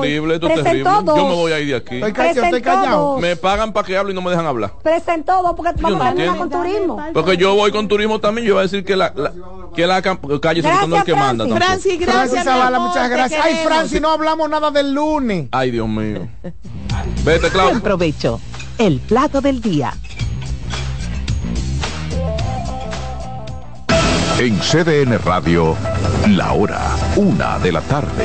terrible, esto es terrible. Presentó Yo me dos. voy a ir de aquí. Estoy callado. dos. Me pagan para que hable y no me dejan hablar. Presentó dos porque vamos no a terminar con turismo. Porque yo voy con turismo también, yo voy a decir que la, la- que la calle se Gracias, el que manda. Francis. tampoco. Francis, gracias. Zavala, muchas gracias. Ay. Francis, no hablamos nada del lunes. Ay, Dios mío. Vete, Buen Claudio. provecho. El plato del día. En CDN Radio, la hora, una de la tarde.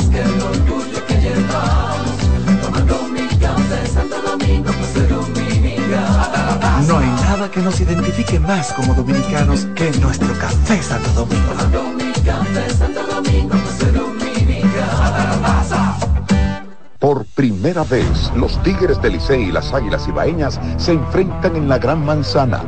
No hay nada que nos identifique más como dominicanos que nuestro café Santo Domingo. Por primera vez, los Tigres del Licey y las Águilas Ibaeñas se enfrentan en la Gran Manzana.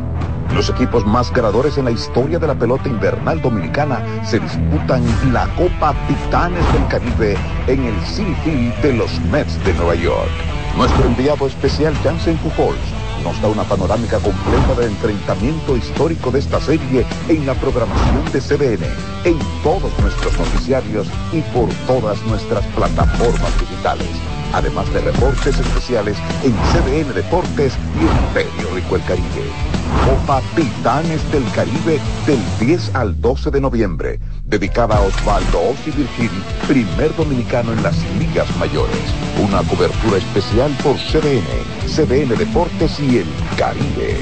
Los equipos más ganadores en la historia de la pelota invernal dominicana se disputan la Copa Titanes del Caribe en el City de los Mets de Nueva York. Nuestro enviado especial Jansen Pujols nos da una panorámica completa del enfrentamiento histórico de esta serie en la programación de CBN, en todos nuestros noticiarios y por todas nuestras plataformas digitales, además de reportes especiales en CBN Deportes y en Periódico El Caribe. Copa Titanes del Caribe del 10 al 12 de noviembre, dedicada a Osvaldo Ossi Virgil, primer dominicano en las ligas mayores. Una cobertura especial por CBN, CBN Deportes y El Caribe.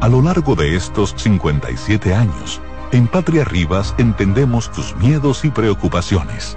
A lo largo de estos 57 años, en Patria Rivas entendemos tus miedos y preocupaciones.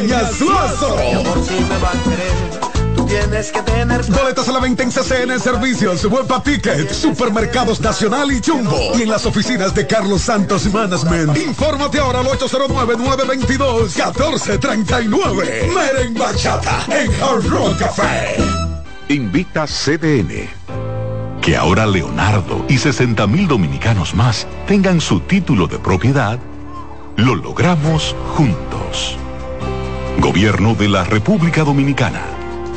Ruego. Peña Suazo. Mi amor, si me va a querer, tú tienes que tener Boletas a la venta en CCN Servicios, Huepa Ticket, Supermercados Nacional y Jumbo. Y en las oficinas de Carlos Santos Management. Infórmate ahora al 809-922-1439. Meren Bachata en Hard Rock Café. Invita CDN. Que ahora Leonardo y 60 mil dominicanos más tengan su título de propiedad, lo logramos juntos. Gobierno de la República Dominicana.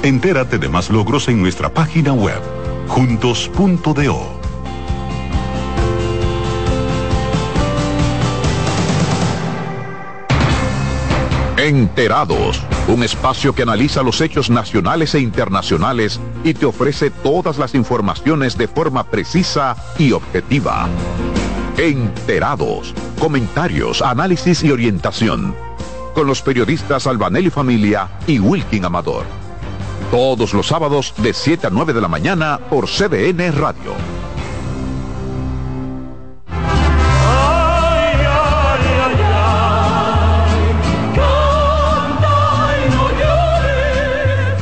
Entérate de más logros en nuestra página web, juntos.do. Enterados, un espacio que analiza los hechos nacionales e internacionales y te ofrece todas las informaciones de forma precisa y objetiva. Enterados, comentarios, análisis y orientación. Con los periodistas Albanelli Familia y Wilkin Amador. Todos los sábados de 7 a 9 de la mañana por CDN Radio.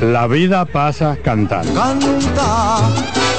La vida pasa cantando. Canta,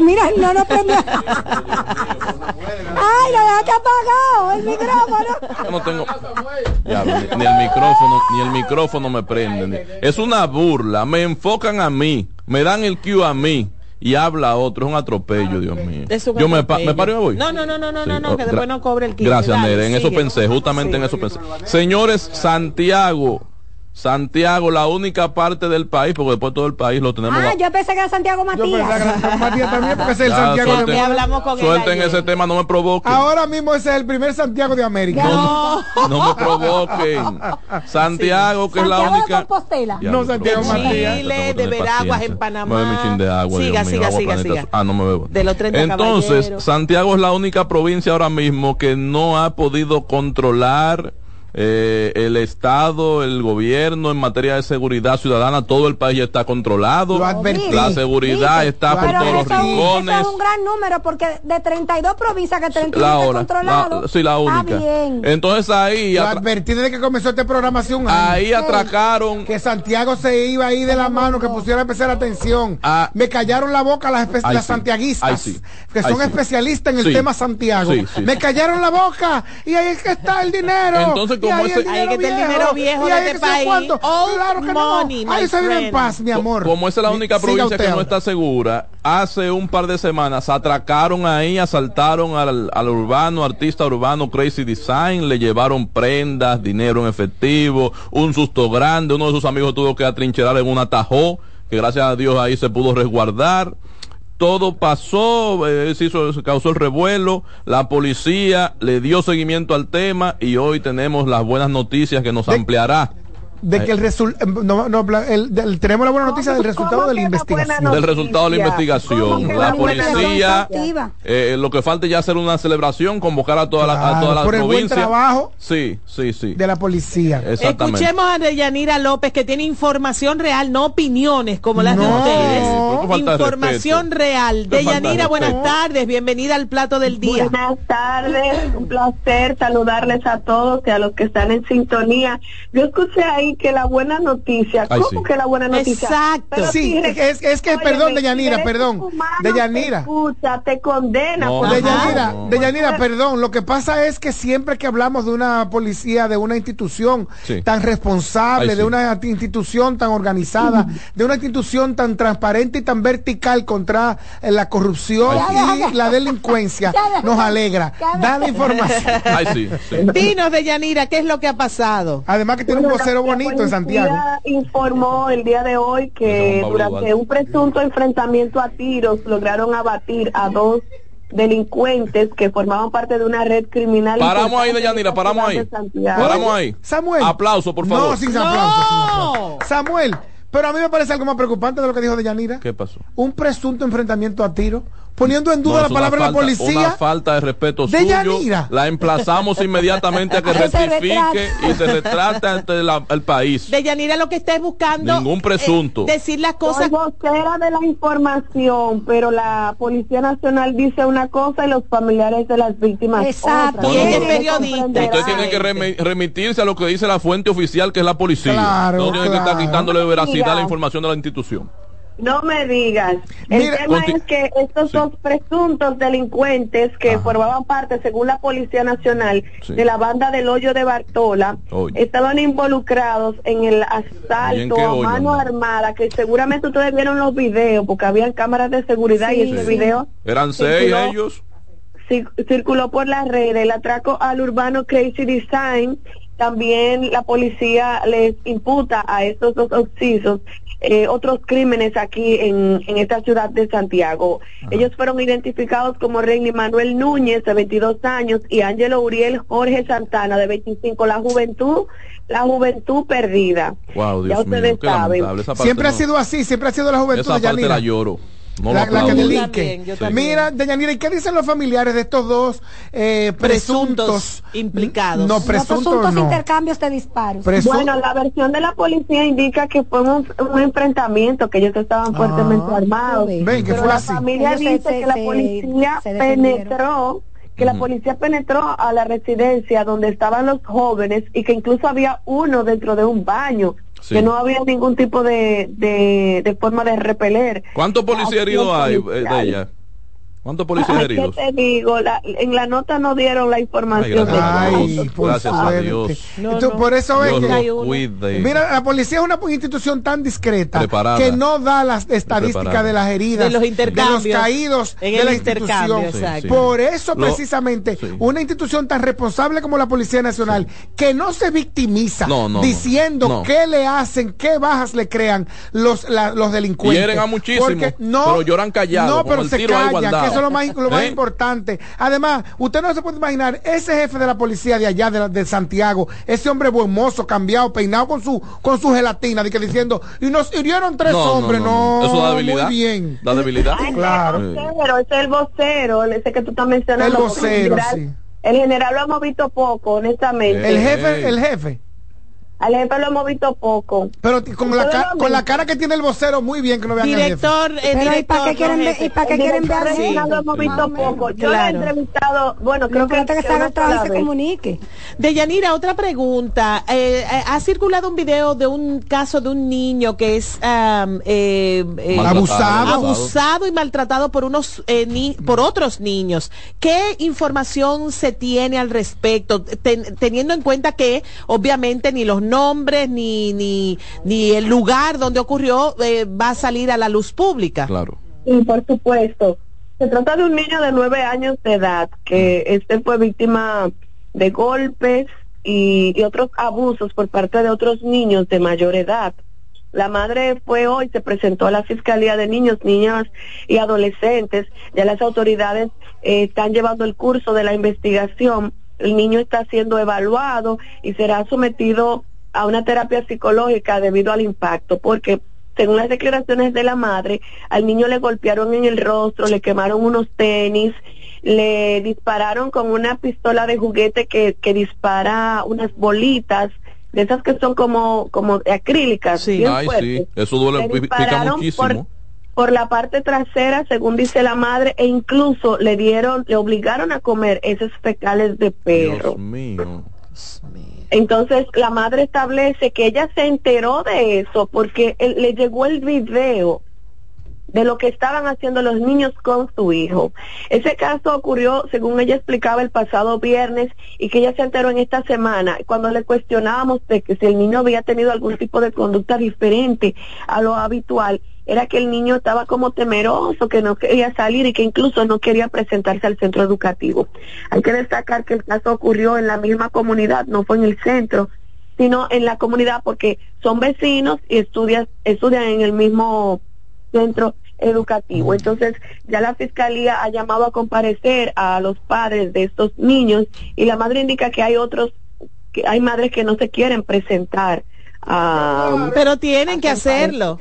Mira, no nos prende. Ay, lo dejaste apagado el micrófono. Yo no tengo. Ya, ni, ni el micrófono, ni el micrófono me prende. ni- Es una burla. Me enfocan a mí, me dan el cue a mí y habla otro. Es un atropello, Dios mío. Es un Yo me, pa- atropello. me paro y me voy. No, no, no, no, no, Sí, no, no, que después no cobre el 15. Gracias, Nere. En eso pensé, justamente en eso pensé. Señores, Santiago. Santiago, la única parte del país, porque después todo el país lo tenemos. Ah, ba- yo pensé que era Santiago Matías. Matías también, porque es el Ya, Santiago de suelten- América. hablamos con él Suelten ese tema, no me provoquen. Ahora mismo ese es el primer Santiago de América. No, no me provoquen. Santiago, que es la Santiago de única. Compostela. Ya, No, me Santiago provoca. Matías. Chile, que de Veraguas en Panamá. Mi chin de agua, Siga, mío, siga, agua, siga, planeta siga. Ah, no me bebo. De los 30 Entonces, caballeros. Santiago es la única provincia ahora mismo que no ha podido controlar eh, el Estado, el gobierno en materia de seguridad ciudadana. Todo el país ya está controlado. Lo advertí. La seguridad está por todos los eso, es un- eso rincones. es un gran número porque de 32 provincias que 31 La está hora. controlado. la- sí, la Está única. bien. Entonces ahí. Lo advertí desde que comenzó esta programación. Ahí atracaron. Que Santiago se iba ahí de la mano, que pusiera especial atención. Ah. Me callaron la boca las, las sí. santiaguistas, Ay, sí. que Ay, son sí. especialistas en el tema Santiago. Sí, sí. Me callaron la boca y ahí es que está el dinero. Entonces, como ahí ese- que está el dinero viejo de este país. cuánto. Old Claro que money, no. Ahí se vive en paz, mi amor. Como esa es la única provincia que no está segura, hace un par de semanas atracaron ahí, asaltaron al, al urbano, artista urbano Crazy Design, le llevaron prendas, dinero en efectivo, un susto grande, uno de sus amigos tuvo que atrincherar en un atajó, que gracias a Dios ahí se pudo resguardar. Todo pasó, eh, se, hizo, se causó el revuelo, la policía le dio seguimiento al tema y hoy tenemos las buenas noticias que nos ampliará De que el resultado. No, no, el- del- tenemos la buena noticia del resultado de la investigación. del resultado de la investigación. La policía, eh, lo que falta es ya hacer una celebración, convocar a toda la, a Claro, toda la por el buen provincia. trabajo Sí, sí, sí. de la policía. Escuchemos a Deyanira López que tiene información real, no opiniones como las de ustedes. De Información respeto. real. De Deyanira, buenas tardes, bienvenida al plato del día. Buenas tardes, un placer saludarles a todos y a los que están en sintonía. Yo escuché ahí que la buena noticia, Ay, ¿cómo sí. que la buena noticia? Exacto. Pero Sí, si es- es que, perdón, Deyanira, perdón. Deyanira. Te escucha, te condena. No, por Deyanira, no. Deyanira, perdón, lo que pasa es que siempre que hablamos de una policía, de una institución Sí. tan responsable, Ay, de una institución tan organizada, de una institución tan transparente y tan vertical contra eh, la corrupción Ay, y la delincuencia, nos alegra. Da la información. Ay, sí, sí. Dinos, Deyanira, ¿qué es lo que ha pasado? Además que tiene un Bueno, vocero la bonito en Santiago. informó el día de hoy que durante un presunto enfrentamiento a tiros lograron abatir a dos delincuentes que formaban parte de una red criminal. Paramos ahí, Deyanira, paramos ahí. Paramos ahí. Samuel. Aplauso, por favor. No, sin aplauso, sin aplauso. Samuel, pero a mí me parece algo más preocupante de lo que dijo Deyanira. ¿Qué pasó? Un presunto enfrentamiento a tiro, poniendo en duda No, la palabra de la policía. Una falta de respeto De suyo. Yanira. La emplazamos inmediatamente a que rectifique y se retrate ante la- el país. Deyanira lo que está es buscando Ningún presunto. eh, decir las Soy cosas vocera de la información, pero la Policía Nacional dice una cosa y los familiares de las víctimas Exacto. otra. Que periodista. Usted tiene que remi- remitirse a lo que dice la fuente oficial, que es la policía. Claro, no tiene que estar quitándole veracidad a la información de la institución. No me digas. El Mira, tema es que estos Sí. dos presuntos delincuentes que Ajá. formaban parte, según la Policía Nacional, Sí. de la banda del hoyo de Bartola, estaban involucrados en el ¿Y en asalto a hoyo, mano armada, que seguramente ustedes vieron los videos, porque habían cámaras de seguridad y ese video Eran seis circuló- ellos. cir- circuló por las redes el atraco al urbano Crazy Design. También la policía les imputa a estos dos occisos eh, otros crímenes aquí en, en esta ciudad de Santiago. Ellos fueron identificados como Reini Manuel Núñez, de 22 años, y Ángelo Uriel Jorge Santana, de 25. La juventud, la juventud perdida. Wow, Ya Dios ustedes qué saben. Siempre ha sido así, siempre ha sido la juventud Esa de parte Yanira. la lloro. No la, lo la que aplaudo. delinque. Sí. Mira, Deyanira, ¿y qué dicen los familiares de estos dos eh, presuntos, Presuntos implicados. No, Los presuntos presuntos no. intercambios de disparos. Presu- Bueno, la versión de la policía indica que fue un, un enfrentamiento, que ellos estaban fuertemente Ah. armados. Ven, que Pero fue la así. familia Ellos dice se- que la policía se penetró, que la policía penetró a la residencia donde estaban los jóvenes y que incluso había uno dentro de un baño, Sí. que no había ningún tipo de, de, de forma de repeler. ¿Cuántos policías heridos hay eh, de ella? ¿Cuántos policías Ay, heridos? ¿Qué te digo? La- en la nota no dieron la información. Ay, gracias por Gracias a suerte. Dios. No, Tú- no. Por eso es que... Mira, la policía es una institución tan discreta Preparada. que no da las estadísticas Preparada. de las heridas, De los intercambios. de los caídos En de el la institución. exacto. Por eso, Lo- precisamente, sí. una institución tan responsable como la Policía Nacional, que no se victimiza No, no, no. diciendo No. qué le hacen, qué bajas le crean los, la- los delincuentes. Hieren a muchísimo, Porque no, pero lloran callados, No, pero el se callan, eso es lo más, lo más ¿Eh? importante. Además, usted no se puede imaginar ese jefe de la policía de allá, de, la- de Santiago, ese hombre buen mozo, cambiado, peinado con su con su gelatina, de que diciendo, y nos hirieron tres No, hombres, no, no, no. Eso da debilidad. muy bien. Da debilidad. Ay, Claro. el vocero, ese es el vocero, ese que tú estás mencionando. El vocero, general, sí. El general lo hemos visto poco, honestamente. El jefe, el jefe. Al jefe lo hemos visto poco. Pero con la, ca- con cara que tiene el vocero, muy bien que no vean al jefe. Director, eh, Pero ¿y director, para qué quieren, no, y para qué quieren ver director al lo hemos visto poco. Yo Claro. lo he entrevistado, bueno, creo que, es que se haga trabajo y se comunique. Deyanira, otra pregunta. Eh, eh, ha circulado un video de un caso de un niño que es eh, eh, Maltratado, Abusado. abusado y maltratado por unos eh, ni- por otros niños. ¿Qué información se tiene al respecto? Ten- teniendo en cuenta que obviamente ni los nombres ni ni ni el lugar donde ocurrió eh, va a salir a la luz pública. Claro. Sí, por supuesto. Se trata de un niño de nueve años de edad que este fue víctima de golpes y, y otros abusos por parte de otros niños de mayor edad. La madre fue hoy, se presentó a la Fiscalía de Niños, Niñas y Adolescentes. Ya las autoridades eh, están llevando el curso de la investigación. El niño está siendo evaluado y será sometido a una terapia psicológica debido al impacto, porque según las declaraciones de la madre, al niño le golpearon en el rostro, le quemaron unos tenis, le dispararon con una pistola de juguete que, que dispara unas bolitas, de esas que son como, como acrílicas. bien Ay, sí. Eso duele, Le pica muchísimo. Por, por la parte trasera, según dice la madre, e incluso le dieron, le obligaron a comer esos fecales de perro. Dios mío. Entonces la madre establece que ella se enteró de eso porque le llegó el video de lo que estaban haciendo los niños con su hijo. Ese caso ocurrió, según ella explicaba, el pasado viernes y que ella se enteró en esta semana, cuando le cuestionábamos de que si el niño había tenido algún tipo de conducta diferente a lo habitual, era que el niño estaba como temeroso, que no quería salir y que incluso no quería presentarse al centro educativo. Hay que destacar que el caso ocurrió en la misma comunidad, no fue en el centro, sino en la comunidad porque son vecinos y estudian, estudian en el mismo centro educativo. Entonces, ya la fiscalía ha llamado a comparecer a los padres de estos niños y la madre indica que hay otros, que hay madres que no se quieren presentar. A Pero tienen que hacerlo.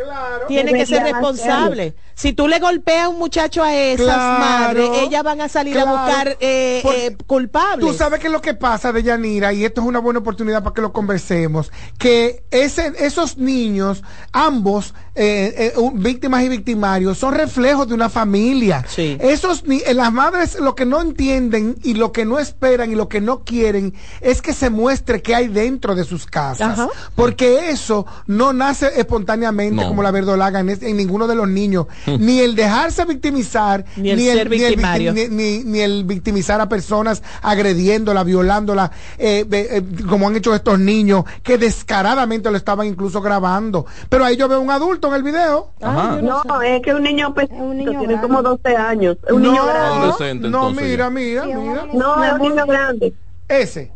Tienen que ser responsables. Si tú le golpeas a un muchacho a esas Claro, madres, ellas van a salir a buscar eh, Por- eh, culpables. Tú sabes qué es lo que pasa de Yanira, y esto es una buena oportunidad para que lo conversemos, que ese, esos niños, ambos, eh, eh, un- víctimas y victimarios, son reflejos de una familia. Esos ni- eh, las madres lo que no entienden y lo que no esperan y lo que no quieren es que se muestre qué hay dentro de sus casas. Ajá. Porque eso no nace espontáneamente No. como la verdolaga en ninguno de los niños. ni el dejarse victimizar, Ni el ser victim- victimario. ni, ni- ni el victimizar a personas agrediéndola, violándola, eh, eh, como han hecho estos niños que descaradamente lo estaban incluso grabando. Pero ahí yo veo un adulto en el video. No, es que un niño pequeño, tiene como 12 años. Un No, niño grande. Adolescente, No, entonces, mira, mira, mira. No, es un niño grande. Ese.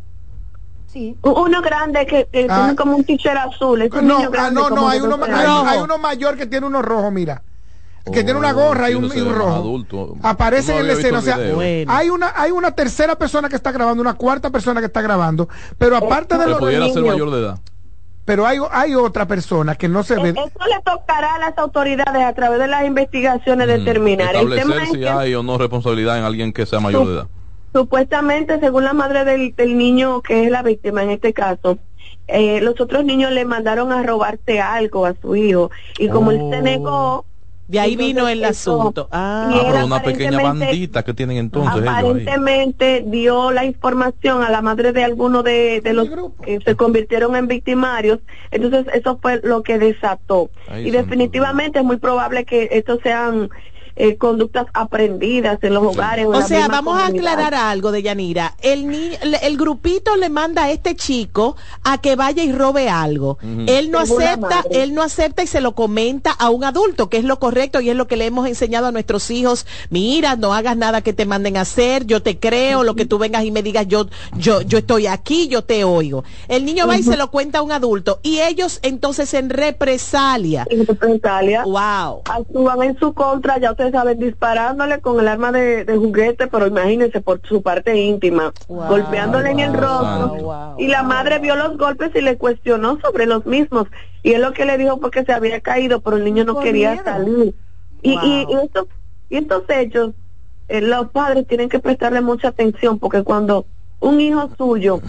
Sí. Uno grande que, que Ah. tiene como un t-shirt azul. Es un No, niño ah, no, no, de hay uno, 12 hay, años. hay uno mayor que tiene uno rojo, mira. Que tiene una Oh, gorra y un, y rojo. adulto. Aparece No en la escena. O sea, hay una, hay una tercera persona que está grabando, una cuarta persona que está grabando. Pero aparte de Que los pudiera ser niños, mayor de edad. pero hay, hay otra persona que no se ve. Eso le tocará a las autoridades a través de las investigaciones determinar. El tema Establecer es si que hay o no responsabilidad en alguien que sea mayor de edad. supuestamente, según la madre del, del niño que es la víctima en este caso, eh, los otros niños le mandaron a robarse algo a su hijo y como él se negó, De ahí entonces vino el eso- asunto. Ah, Ah, pero una pequeña aparentemente- bandita que tienen entonces ellos ahí. aparentemente dio la información a la madre de alguno de, de los que se convirtieron en victimarios, entonces eso fue lo que desató. Ay, y definitivamente es muy probable que estos sean eh, conductas aprendidas en los hogares. O sea, vamos a aclarar algo de Yanira. El, ni- el, el grupito le manda a este chico a que vaya y robe algo. Él no acepta, él no acepta y se lo comenta a un adulto, que es lo correcto y es lo que le hemos enseñado a nuestros hijos. Mira, no hagas nada que te manden a hacer, yo te creo, lo que tú vengas y me digas, yo, yo, yo estoy aquí, yo te oigo. El niño va y se lo cuenta a un adulto y ellos entonces en represalia. En represalia. Wow. Actúan en su contra, ya ustedes saben, disparándole con el arma de, de juguete, pero imagínense por su parte íntima, golpeándole en el rostro. Y la madre vio los golpes y le cuestionó sobre los mismos. Y él lo que le dijo fue que se había caído, pero el niño no quería miedo. salir. Y, y estos, y estos hechos, eh, los padres tienen que prestarle mucha atención, porque cuando un hijo suyo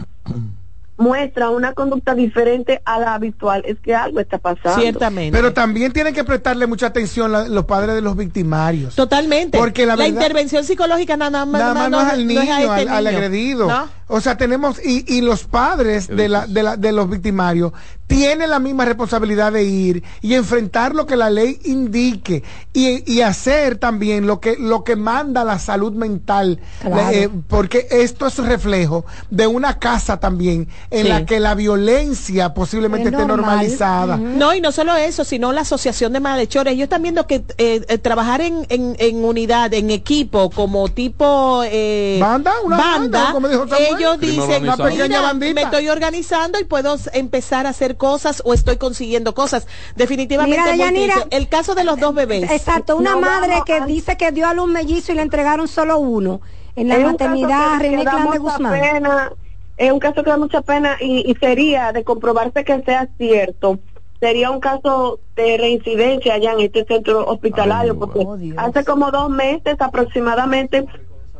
muestra una conducta diferente a la habitual, es que algo está pasando. Pero también tienen que prestarle mucha atención la- los padres de los victimarios. Totalmente. Porque la, la verdad- intervención psicológica nada más, Nada más no es al niño, a este al, al niño. agredido. ¿No? O sea, tenemos, y, y los padres de, la, de, la, de los victimarios tienen la misma responsabilidad de ir y enfrentar lo que la ley indique y, y hacer también lo que, lo que manda la salud mental. Claro. Eh, porque esto es reflejo de una casa también en Sí. la que la violencia posiblemente Es esté normal. normalizada. No, y no solo eso, sino la asociación de malhechores. Ellos están viendo que eh, eh, trabajar en, en, en unidad, en equipo, como tipo eh, Banda, una banda, como dijo Samuel. Ellos Crimen dicen, me estoy organizando y puedo empezar a hacer cosas o estoy consiguiendo cosas. Definitivamente, Mira, Yanira, el caso de los dos bebés. Exacto, una No madre vamos que a- dice que dio a luz mellizo y le entregaron solo uno en la Es maternidad René Clan de Guzmán. pena, es un caso que da mucha pena y, y sería de comprobarse que sea cierto. Sería un caso de reincidencia allá en este centro hospitalario, porque hace como dos meses aproximadamente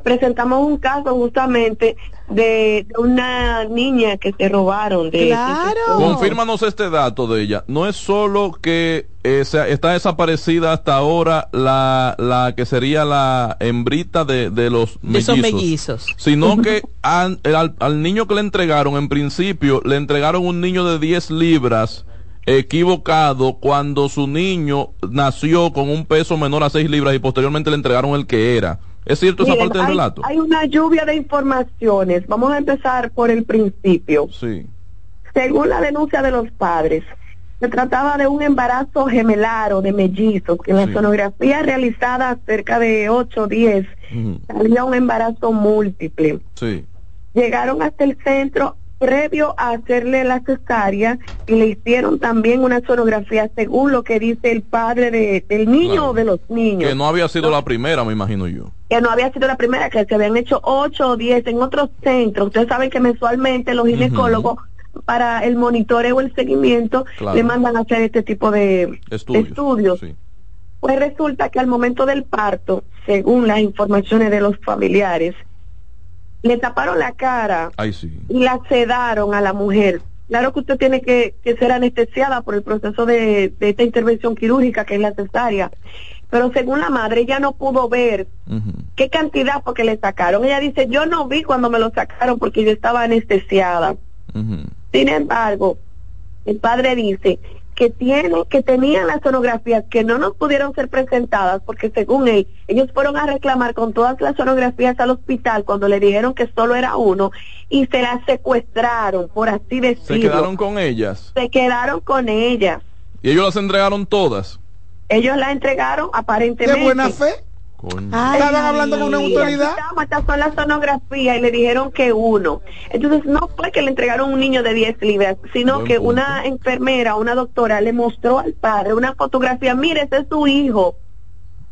presentamos un caso justamente de, de una niña que se robaron de Confírmanos este dato de ella. No es solo que eh, se- está desaparecida hasta ahora la, la que sería la hembrita de, de los De mellizos, mellizos. sino que el- al, al niño que le entregaron, en principio, le entregaron un niño de 10 libras equivocado cuando su niño nació con un peso menor a 6 libras y posteriormente le entregaron el que era. ¿Es cierto esa parte del relato? hay una lluvia de informaciones. Vamos a empezar por el principio. Sí. Según la denuncia de los padres, se trataba de un embarazo gemelar o de mellizos, que en la sonografía realizada cerca de 8 o 10 Ujú. salía un embarazo múltiple. Sí. Llegaron hasta el centro previo a hacerle la cesárea y le hicieron también una sonografía según lo que dice el padre de- del niño Claro. o de los niños Que no había sido la primera, me imagino yo. que no había sido la primera, que se habían hecho ocho o diez en otros centros. Ustedes saben que mensualmente los ginecólogos para el monitoreo, el seguimiento, Claro. le mandan a hacer este tipo de Estudios. estudios. Pues resulta que al momento del parto, según las informaciones de los familiares, le taparon la cara Ay, sí. y la sedaron a la mujer. Claro que usted tiene que, que ser anestesiada por el proceso de, de esta intervención quirúrgica que es la cesárea. Pero según la madre, ella no pudo ver qué cantidad porque le sacaron. Ella dice, yo no vi cuando me lo sacaron porque yo estaba anestesiada. Sin embargo, el padre dice que tiene, que tenían las sonografías que no nos pudieron ser presentadas porque según él, ellos fueron a reclamar con todas las sonografías al hospital cuando le dijeron que solo era uno y se las secuestraron, por así decirlo. Se quedaron con ellas. Se quedaron con ellas. Y ellos las entregaron todas. Ellos la entregaron aparentemente. ¿De buena fe? Estaban hablando con una autoridad. Estas son las sonografías y le dijeron que uno. Entonces no fue que le entregaron un niño de 10 libras, sino Buen que punto. una enfermera, una doctora le mostró al padre una fotografía. Mire, ese es su hijo.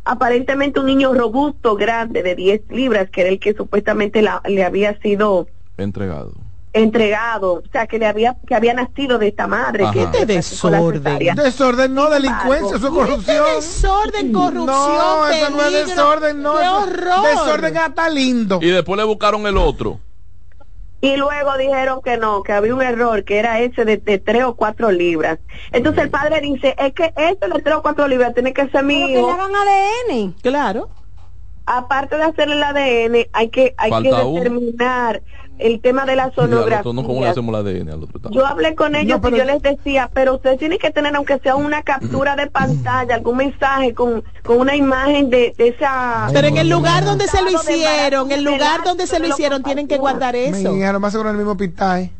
Aparentemente un niño robusto, grande, de 10 libras, que era el que supuestamente la- le había sido Entregado. Entregado, o sea, que le había que había nacido de esta madre. Ajá. que la cesárea. Desorden, no delincuencia, eso es corrupción. desorden, corrupción, No, eso no es desorden, no. ¡Qué eso- horror! Desorden hasta lindo. Y después le buscaron el otro. Y luego dijeron que no, que había un error, que era ese de, de tres o cuatro libras. Entonces el padre dice, es que este de tres o cuatro libras tiene que ser Pero que le hagan ADN. Claro. Aparte de hacer el ADN, hay que hay que uno. El tema de la sonografía. ¿no? ¿Cómo le hacemos la ADN al otro? Yo hablé con ellos No, y yo les decía, pero ustedes tienen que tener, aunque sea una captura de pantalla, algún mensaje con, con una imagen de, de esa... Pero en el lugar donde se lo hicieron, el embarazo, lugar donde se lo hicieron, tienen que guardar eso. Mi hija, lo más seguro en el mismo hospital.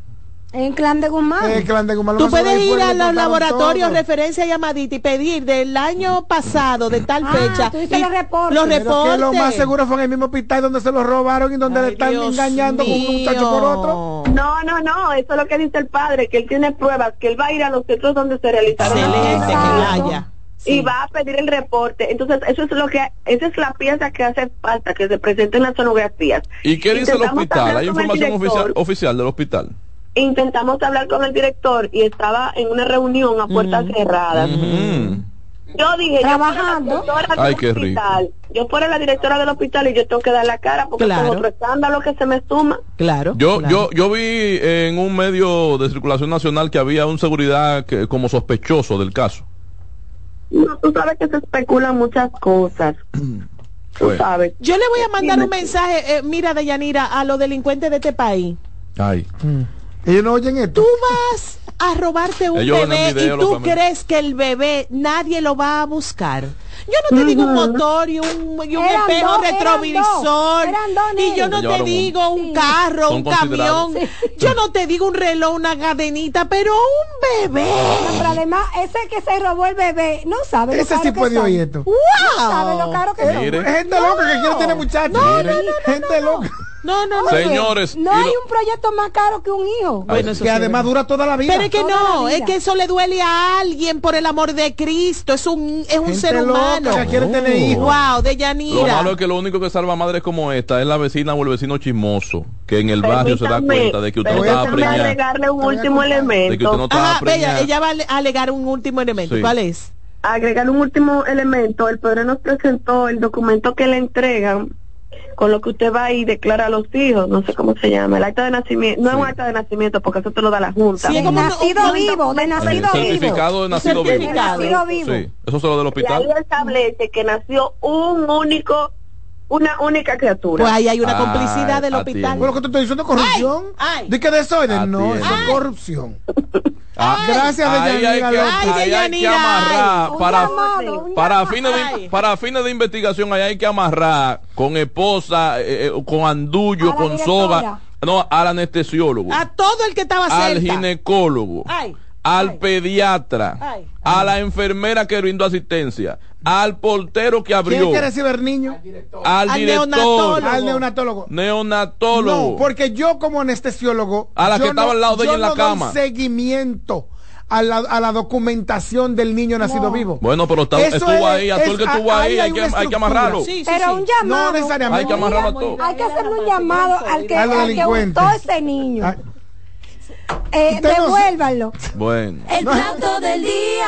En clan de Guzmán. El clan de Guzmán, Tú puedes ir a los laboratorios, todo. referencia llamadita y pedir del año pasado, de tal Ah, fecha. tú dices y los reportes. Los Pero que reportes. lo más seguro fue en el mismo hospital donde se lo robaron y donde le están Dios engañando con un muchacho por otro. No, no, no, eso es lo que dice el padre, que él tiene pruebas, que él va a ir a los centros donde se realizaron las Excelente, que vaya. y va a pedir el reporte. Entonces, eso es lo que, esa es la pieza que hace falta, que se presenten las sonografías. ¿Y qué dice el hospital? ¿Hay información oficial, oficial del hospital? Intentamos hablar con el director y estaba en una reunión a puertas cerradas. Mm. Yo dije, Trabajando. yo fuera la directora Ay, del qué rico. hospital, yo fuera la directora del hospital y yo tengo que dar la cara porque Claro. es otro escándalo que se me suma. Claro. Yo, claro. yo, yo vi en un medio de circulación nacional que había un seguridad que, como sospechoso del caso. No, tú sabes que se especulan muchas cosas. Tú Bueno. sabes. Yo le voy a mandar un mensaje, eh, mira, Deyanira, a los delincuentes de este país. Ay. Ellos no oyen esto. Tú vas a robarte un Ellos bebé y tú crees que el bebé nadie lo va a buscar. Yo no te digo un motor y un, y un Eran espejo dos, eran retrovisor. dos, eran dos y yo no te digo un carro, Son un camión. considerados. Yo no te digo un reloj, una cadenita, pero un bebé. No, pero además, ese que se robó el bebé, no sabe lo Ese caro sí que puede son. oír esto. ¡Wow! No sabe lo caro que. Es gente loca que quiere tener muchachos. gente loca. No, no, no. Oye, Señores, No hay lo- un proyecto más caro que un hijo. Bueno, eso que sí, además dura toda la vida. Pero es que Toda no, es que eso le duele a alguien por el amor de Cristo. Es un, es un Gente ser loca humano. que quiere tener hijos. Wow, de Lo Yanira. malo es que lo único que salva madres como esta es la vecina o el vecino chismoso, que en el barrio se da cuenta de que usted no estaba preñada, agregarle un último de que usted no elemento. estaba Ajá, preñada. ella va a a alegar un último elemento. Sí. ¿Cuál es? Agregar un último elemento. El padre nos presentó el documento que le entregan con lo que usted va y declara a los hijos, no sé cómo se llama, el acta de nacimiento, no es un acta de nacimiento porque eso te lo da la Junta. Sí, es De nacido un- vivo, de El nacido vivo. certificado de nacido vivo. certificado. Nacido vivo. Sí, eso se lo del Y ahí hospital. establece que nació un único, una única criatura. Pues ahí hay una Ay, complicidad del hospital. Bueno, que te estoy diciendo corrupción. Ay, ay. ¿De qué desorden? No, eso es corrupción. Ah, Gracias, ahí hay que, López. ahí hay que Deyanira, amarrar para llamado, para fines de, para fines de investigación ahí hay que amarrar con esposa eh, eh, con andullo con directora. soga no al anestesiólogo A todo el que estaba al cerca. ginecólogo Ay, al ay. pediatra Ay. a la enfermera que brindó asistencia al portero que ¿Quién abrió quiere recibir niño? al Al director neonatólogo. Al neonatólogo. neonatólogo No, porque yo como anestesiólogo A la que estaba al lado de ella en la no doy cama. seguimiento a la, a la documentación del niño nacido vivo. bueno pero está- estuvo es- ahí a todo el que es- estuvo ahí hay que, hay que amarrarlo Sí, sí, Pero sí. un llamado. No necesariamente. hay que amarrarlo a todo Hay que hacerle un llamado al que, al que hurtó ese niño. Ah, Eh, devuélvanlo. bueno El plato del día.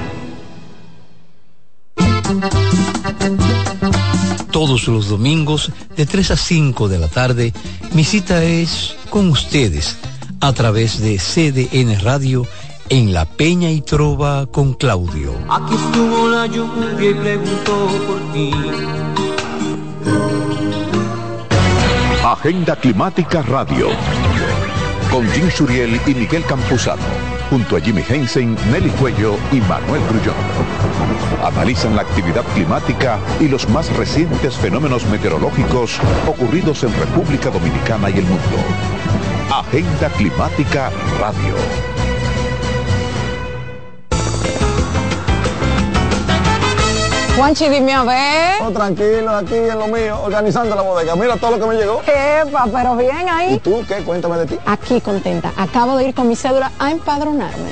Todos los domingos de 3 a 5 de la tarde, mi cita es con ustedes a través de CDN Radio en La Peña y Trova con Claudio. Aquí estuvo la lluvia y preguntó por ti. Agenda Climática Radio. Con Jim Suriel y Miguel Campuzano. Junto a Jimmy Hensen, Nelly Cuello y Manuel Grullón. Analizan la actividad climática y los más recientes fenómenos meteorológicos ocurridos en República Dominicana y el mundo. Agenda Climática Radio. Juanchi, dime a ver. Oh, tranquilo, aquí en lo mío, organizando la bodega. Mira todo lo que me llegó. Epa, pero bien ahí. ¿Y tú qué? Cuéntame de ti. Aquí contenta. Acabo de ir con mi cédula a empadronarme.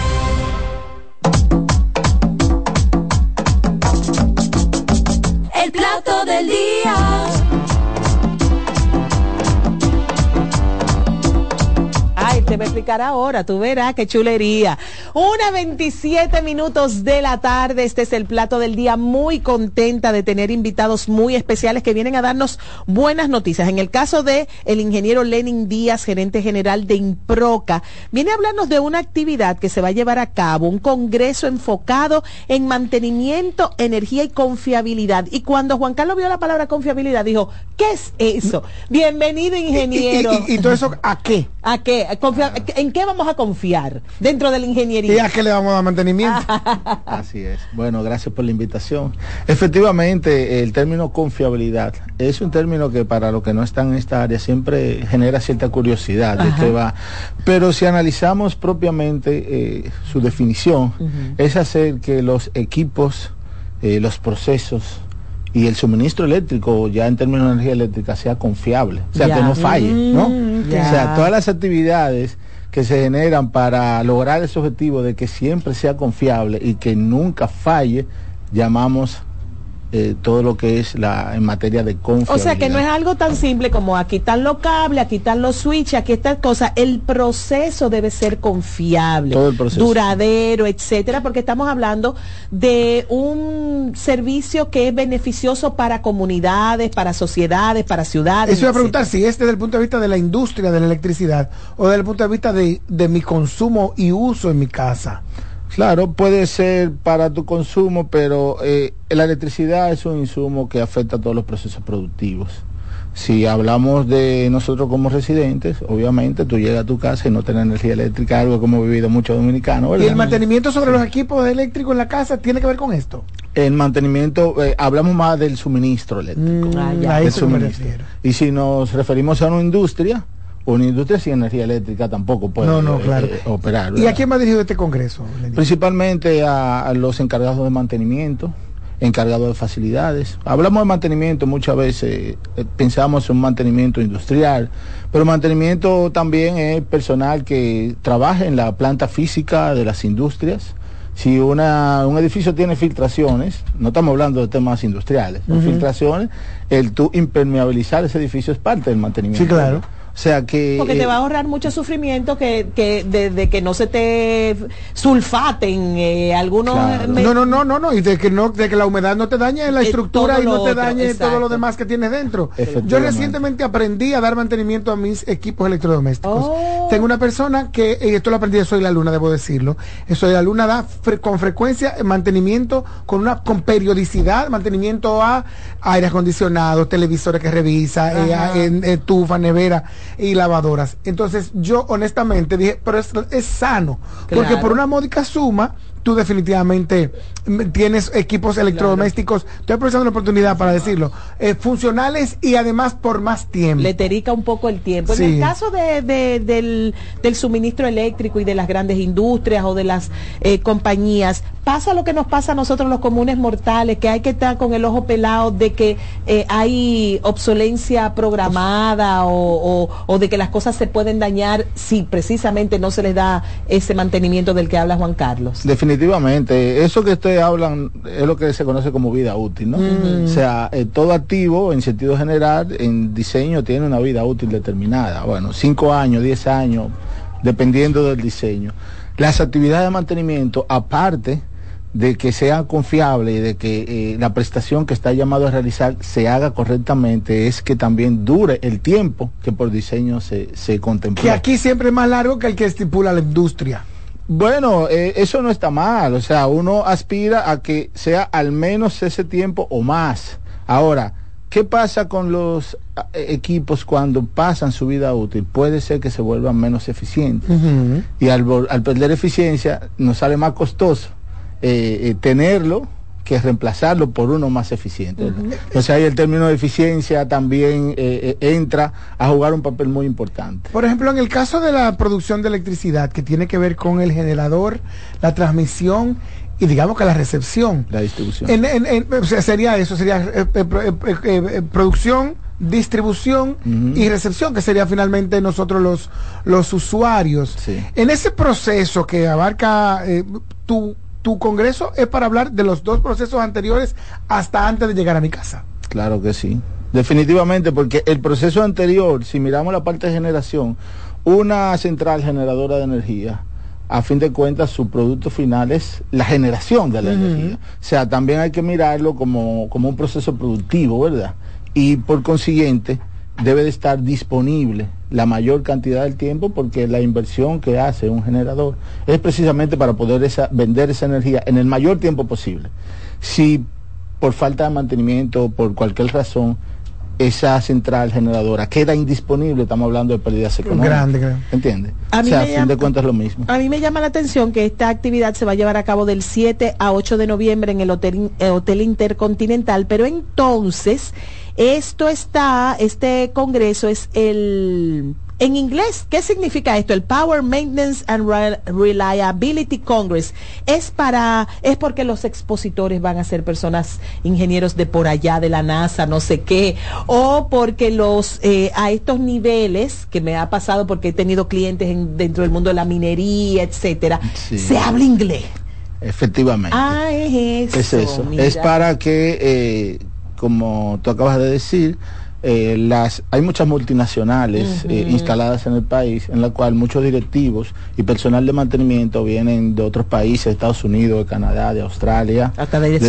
Del explicar ahora, tú verás qué chulería. Una 27 minutos de la tarde, este es el plato del día, muy contenta de tener invitados muy especiales que vienen a darnos buenas noticias. En el caso de el ingeniero Lenin Díaz, gerente general de Improca, viene a hablarnos de una actividad que se va a llevar a cabo, un congreso enfocado en mantenimiento, energía y confiabilidad. Y cuando Juan Carlos vio la palabra confiabilidad, dijo, ¿qué es eso? Bienvenido, ingeniero. ¿Y, y- y todo eso a qué? ¿A qué? Confia- ¿En qué vamos a confiar dentro de la ingeniería? ¿Y a qué le vamos a dar mantenimiento? Así es. Bueno, gracias por la invitación. Efectivamente, el término confiabilidad es un término que para los que no están en esta área siempre genera cierta curiosidad de Ajá. qué va. Pero si analizamos propiamente eh, su definición, es hacer que los equipos, eh, los procesos y el suministro eléctrico, ya en términos de energía eléctrica, sea confiable, o sea, que no falle, ¿no? Mm, O sea, todas las actividades que se generan para lograr ese objetivo de que siempre sea confiable y que nunca falle, llamamos eh, todo lo que es la en materia de O confiabilidad. sea que no es algo tan simple como aquí están los cables, aquí están los switches, aquí estas cosas. El proceso debe ser confiable, Todo el proceso. duradero, etcétera, porque estamos hablando de un servicio que es beneficioso para comunidades, para sociedades, para ciudades. Eso iba a preguntar si es desde el punto de vista de la industria de la electricidad o desde el punto de vista de, de mi consumo y uso en mi casa. Claro, puede ser para tu consumo, pero eh, la electricidad es un insumo que afecta a todos los procesos productivos. Si hablamos de nosotros como residentes, obviamente tú llegas a tu casa y no tienes energía eléctrica, algo que hemos vivido muchos dominicanos, Y el mantenimiento sobre los equipos eléctricos en la casa tiene que ver con esto. El mantenimiento, eh, hablamos más del suministro eléctrico. Ah, ya. a Del eso que me suministro. refiero. Y si nos referimos a una industria, una industria sin energía eléctrica tampoco puede No, no, eh, claro. eh, operar. ¿Y a quién va dirigido este congreso? Lenín? Principalmente a, a los encargados de mantenimiento, encargados de facilidades. Hablamos de mantenimiento muchas veces, eh, pensamos en un mantenimiento industrial, pero mantenimiento también es personal que trabaja en la planta física de las industrias. Si una, un edificio tiene filtraciones, no estamos hablando de temas industriales, Ujú. filtraciones, el tú impermeabilizar ese edificio es parte del mantenimiento. Sí, claro. O sea que... Porque te eh, va a ahorrar mucho sufrimiento que, que de, que no se te sulfaten eh, algunos... No, no, no, no, no, y de que no, de que la humedad no te dañe la Eh, estructura todo y no te otro, dañe todo exacto. lo demás que tienes dentro. Yo recientemente aprendí a dar mantenimiento a mis equipos electrodomésticos. Oh. Tengo una persona que, y esto lo aprendí de Soy la Luna, debo decirlo. Soy la Luna da fre- con frecuencia mantenimiento, con una con periodicidad, mantenimiento a aire acondicionado, televisores que revisa, eh, a- en- estufa, nevera y lavadoras. Entonces yo honestamente dije, pero es, es sano, porque por una módica suma tú definitivamente tienes equipos electrodomésticos, estoy aprovechando la oportunidad para decirlo, eh, funcionales y además por más tiempo. le terica un poco el tiempo. En el caso de, de- del, del suministro eléctrico y de las grandes industrias o de las eh, compañías, pasa lo que nos pasa a nosotros los comunes mortales, que hay que estar con el ojo pelado de que eh, hay obsolencia programada o, o- o de que las cosas se pueden dañar si precisamente no se les da ese mantenimiento del que habla Juan Carlos. Definitivamente, eso que ustedes hablan es lo que se conoce como vida útil, ¿no? O sea, eh, todo activo en sentido general en diseño tiene una vida útil determinada, bueno, 5 años, 10 años, dependiendo del diseño. Las actividades de mantenimiento, aparte de que sea confiable y de que eh, la prestación que está llamado a realizar se haga correctamente, es que también dure el tiempo que por diseño se, se contempló. Que aquí siempre es más largo que el que estipula la industria. Bueno, eh, eso no está mal, o sea, uno aspira a que sea al menos ese tiempo o más. Ahora, ¿qué pasa con los ah, eh, equipos cuando pasan su vida útil? Puede ser que se vuelvan menos eficientes. Y al, al perder eficiencia nos sale más costoso eh, eh, tenerlo que reemplazarlo por uno más eficiente. ¿verdad? Entonces ahí el término de eficiencia también eh, eh, entra a jugar un papel muy importante. Por ejemplo, en el caso de la producción de electricidad, que tiene que ver con el generador, la transmisión y digamos que la recepción. La distribución. En- en- en- o sea, sería eso, sería eh, pro- producción, distribución y recepción, que sería finalmente nosotros los, los usuarios. En ese proceso que abarca tu, tu congreso, es para hablar de los dos procesos anteriores hasta antes de llegar a mi casa. Claro que sí. Definitivamente, porque el proceso anterior, si miramos la parte de generación, una central generadora de energía, a fin de cuentas, su producto final es la generación de la energía. O sea, también hay que mirarlo como, como un proceso productivo, ¿verdad? Y por consiguiente, debe de estar disponible la mayor cantidad del tiempo porque la inversión que hace un generador es precisamente para poder esa- vender esa energía en el mayor tiempo posible. Si por falta de mantenimiento, por cualquier razón, esa central generadora queda indisponible, estamos hablando de pérdidas económicas. Grande, grande. ¿Entiendes? A O mí sea, me a fin llama- de cuentas es lo mismo. A mí me llama la atención que esta actividad se va a llevar a cabo del 7 a 8 de noviembre en el Hotel, In- eh, Hotel Intercontinental, pero entonces esto está, este congreso es el... En inglés, ¿qué significa esto? El Power Maintenance and Re- Reliability Congress. Es para, es porque los expositores van a ser personas, ingenieros de por allá, de la NASA, no sé qué, o porque los, eh, a estos niveles, que me ha pasado porque he tenido clientes en- dentro del mundo de la minería, etcétera, Sí. se habla inglés. Efectivamente. Ah, es eso. es eso. mira. Es para que, eh, como tú acabas de decir, eh, las hay muchas multinacionales eh, instaladas en el país, en la cual muchos directivos y personal de mantenimiento vienen de otros países, de Estados Unidos, de Canadá, de Australia, Hasta de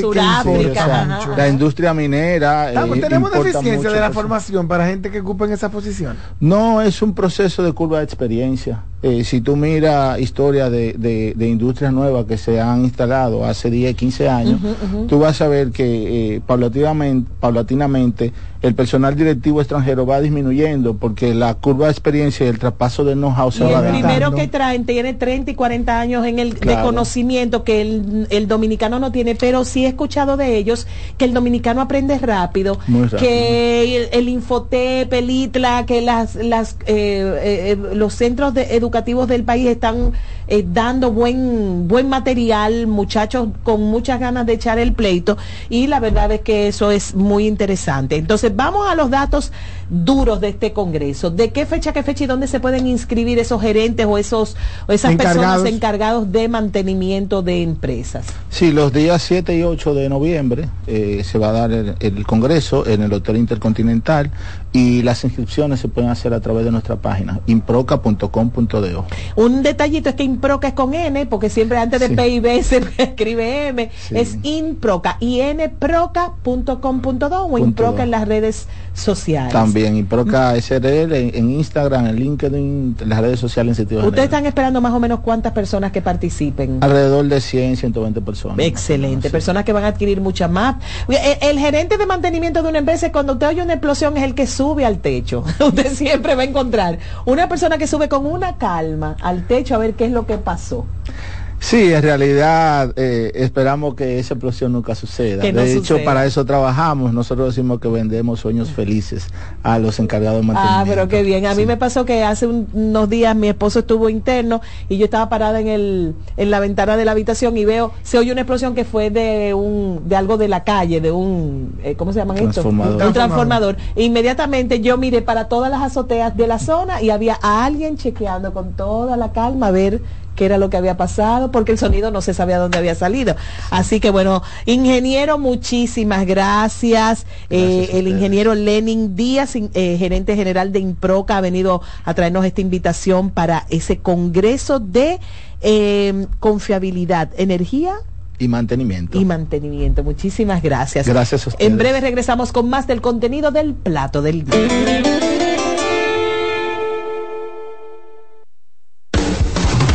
Sudáfrica. La industria minera. eh, Estamos- tenemos importa deficiencia de la formación para gente que ocupa en esa posición. No, es un proceso de curva de experiencia. Eh, si tú miras historia de, de- de industrias nuevas que se han instalado hace 10, 15 años, tú vas a ver que eh, paulatinamente, paulatinamente el personal directivo extranjero va disminuyendo porque la curva de experiencia y el traspaso de know-how se Y va el primero que traen tiene 30 y 40 años en el de Claro. conocimiento que el, el dominicano no tiene, pero sí he escuchado de ellos que el dominicano aprende rápido, que el, el Infotep, el ITLA, que las, las, eh, eh, los centros de educación educativos del país están eh, dando buen, buen material, muchachos con muchas ganas de echar el pleito y la verdad es que eso es muy interesante. Entonces vamos a los datos duros de este Congreso. ¿De qué fecha, qué fecha y dónde se pueden inscribir esos gerentes o, esos, o esas Encargados. personas encargados de mantenimiento de empresas? Sí, los días 7 y 8 de noviembre eh, se va a dar el, el Congreso en el Hotel Intercontinental y las inscripciones se pueden hacer a través de nuestra página improca.com.do. Un detallito es que Improca es con N, porque siempre antes de Sí. PIB se escribe M, Sí. es Improca, inproca.com.do o Improca en las redes sociales. También Improca SRL en, en Instagram, en LinkedIn, en las redes sociales en sentido Ustedes general. están esperando más o menos cuántas personas que participen. Alrededor de 100, 120 personas. Excelente, personas que van a adquirir muchas más. El, el gerente de mantenimiento de una empresa, cuando usted oye una explosión, es el que sube al techo. usted siempre va a encontrar una persona que sube con una calma al techo a ver qué es lo que pasó. Sí, en realidad eh, esperamos que esa explosión nunca suceda. No de hecho, suceda. para eso trabajamos. Nosotros decimos que vendemos sueños felices a los encargados de Ah, mantenimiento. pero qué bien. A mí me pasó que hace un- unos días mi esposo estuvo interno y yo estaba parada en el en la ventana de la habitación y veo se oye una explosión que fue de un de algo de la calle, de un eh, ¿cómo se llaman esto? Transformador. Un transformador. Inmediatamente yo miré para todas las azoteas de la zona y había a alguien chequeando con toda la calma a ver qué era lo que había pasado, porque el sonido no se sabía dónde había salido. Así que bueno, ingeniero, muchísimas gracias. Eh, el ingeniero Lenin Díaz, eh, gerente general de Improca, ha venido a traernos esta invitación para ese congreso de eh, confiabilidad, energía Y mantenimiento. y mantenimiento. Muchísimas gracias. Gracias a ustedes. En breve regresamos con más del contenido del plato del día.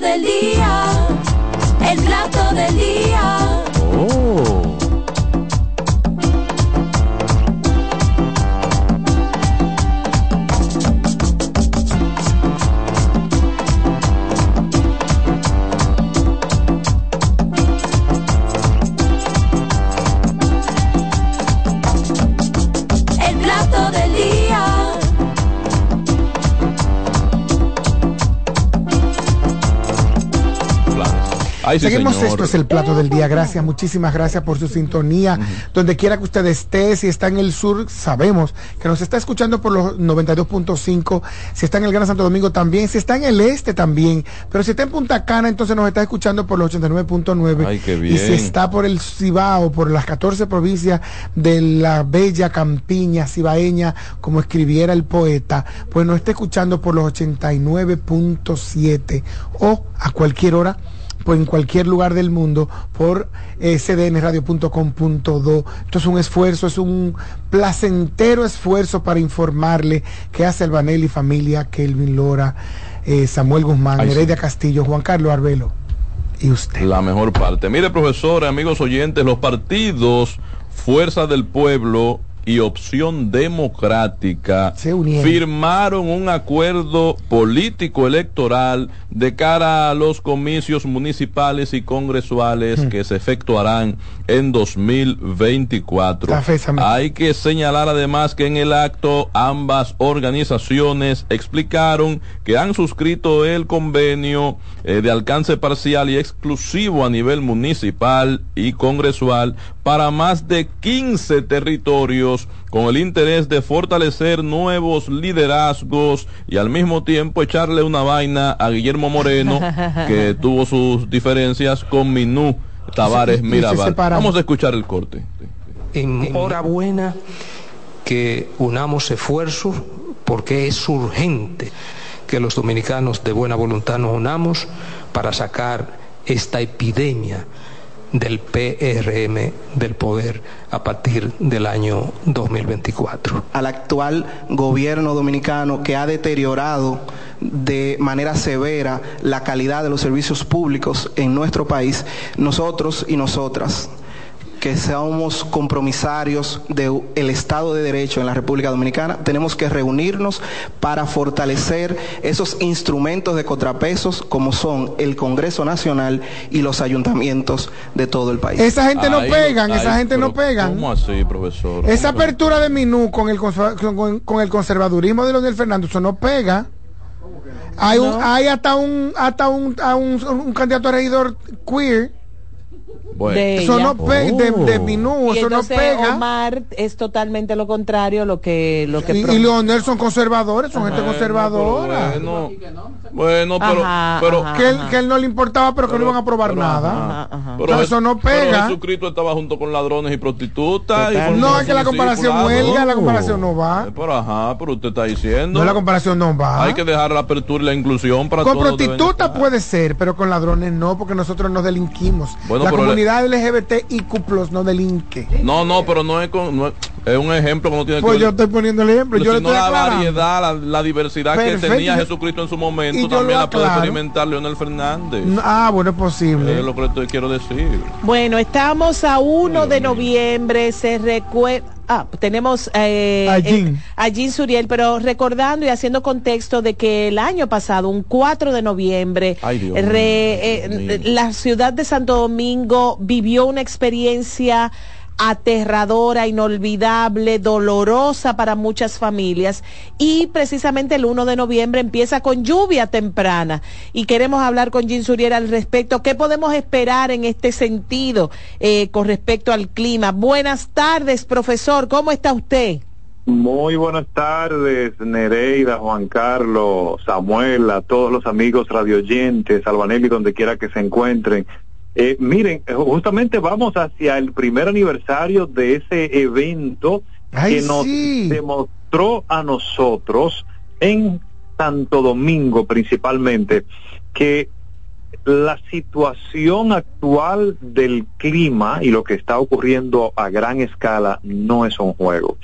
Del día. Ay, sí, Seguimos, señor. esto es el plato del día. Gracias, muchísimas gracias por su sintonía. Donde quiera que usted esté, si está en el sur, sabemos que nos está escuchando por los 92.5. Si está en el Gran Santo Domingo también. Si está en el este también. Pero si está en Punta Cana, entonces nos está escuchando por los 89.9. Ay, qué Y si está por el Cibao, por las 14 provincias de la bella campiña cibaeña, como escribiera el poeta, pues nos está escuchando por los 89.7 o a cualquier hora pues en cualquier lugar del mundo por eh, cdnradio.com.do. Esto es un esfuerzo, es un placentero esfuerzo para informarle que hace Albanel y familia, Kelvin Lora, eh, Samuel Guzmán, Ay, sí. Heredia Castillo, Juan Carlos Arbelo y usted. La mejor parte. Mire, profesor, amigos oyentes, los partidos Fuerza del Pueblo y Opción Democrática firmaron un acuerdo político electoral de cara a los comicios municipales y congresuales Mm. que se efectuarán en 2024. Café, Sammy. Hay que señalar además que en el acto ambas organizaciones explicaron que han suscrito el convenio eh, de alcance parcial y exclusivo a nivel municipal y congresual para más de 15 territorios con el interés de fortalecer nuevos liderazgos y al mismo tiempo echarle una vaina a Guillermo Moreno que tuvo sus diferencias con Minú Tavares Mirabal. Vamos a escuchar el corte. Enhorabuena que unamos esfuerzos porque es urgente que los dominicanos de buena voluntad nos unamos para sacar esta epidemia del PRM del poder a partir del año 2024. al actual gobierno dominicano que ha deteriorado de manera severa la calidad de los servicios públicos en nuestro país, nosotros y nosotras que somos compromisarios del Estado de Derecho en la República Dominicana, tenemos que reunirnos para fortalecer esos instrumentos de contrapesos como son el Congreso Nacional y los ayuntamientos de todo el país. Esa gente no Ay, pegan, esa ay, gente no pegan. ¿Cómo así, profesor? Esa ¿Cómo que- apertura de Minú con el, con, con el conservadurismo de Leonel Fernández, eso no pega. Hay, un, hay hasta un hasta un, a un, un candidato a regidor queer. Bueno. de Eso ella. no pe- de, de Minú, Y eso no pega. Omar es totalmente lo contrario lo que lo que Y, y Leonel son conservadores, son gente conservadora. pero Bueno, pero, Ajá, pero ajá, que, él, que él no le importaba, pero, que no iban a aprobar nada. Pero Pero eso no pero pega. Jesucristo estaba junto con ladrones y prostitutas. y No, es que la comparación huelga, la comparación no va. Eh, Pero ajá, pero usted está diciendo. No, la comparación no va. Hay que dejar la apertura y la inclusión para Con prostitutas puede ser, pero con ladrones no, porque nosotros nos delinquimos. Bueno, la pero le- comunidad LGBT y cuplos no delinque. No, no, pero no es, con, no es, es un ejemplo que no tiene Pues que yo ver. estoy poniendo el ejemplo, yo le sino estoy la aclarando. variedad, la, la diversidad Perfecto, que tenía Jesucristo en su momento también la puede experimentar Leonel Fernández. Ah, bueno, es posible. Es lo que te quiero decir. Bueno, estamos a 1 de noviembre, se recuerda... Ah, tenemos eh, A Jean. eh, a Jean Suriel, pero recordando y haciendo contexto de que el año pasado, un 4 de noviembre, Ay, Dios re- eh, la ciudad de Santo Domingo vivió una experiencia aterradora, inolvidable, dolorosa para muchas familias y precisamente el 1 de noviembre empieza con lluvia temprana y queremos hablar con Jean Suriel al respecto. ¿Qué podemos esperar en este sentido eh, con respecto al clima? Buenas tardes, profesor, ¿cómo está usted? Muy buenas tardes, Nereida, Juan Carlos, Samuel, a todos los amigos radioyentes, Albanelli, donde quiera que se encuentren. Eh, miren, eh, justamente vamos hacia el primer aniversario de ese evento Ay, que nos sí. demostró a nosotros en Santo Domingo principalmente que la situación actual del clima y lo que está ocurriendo a gran escala no es un juego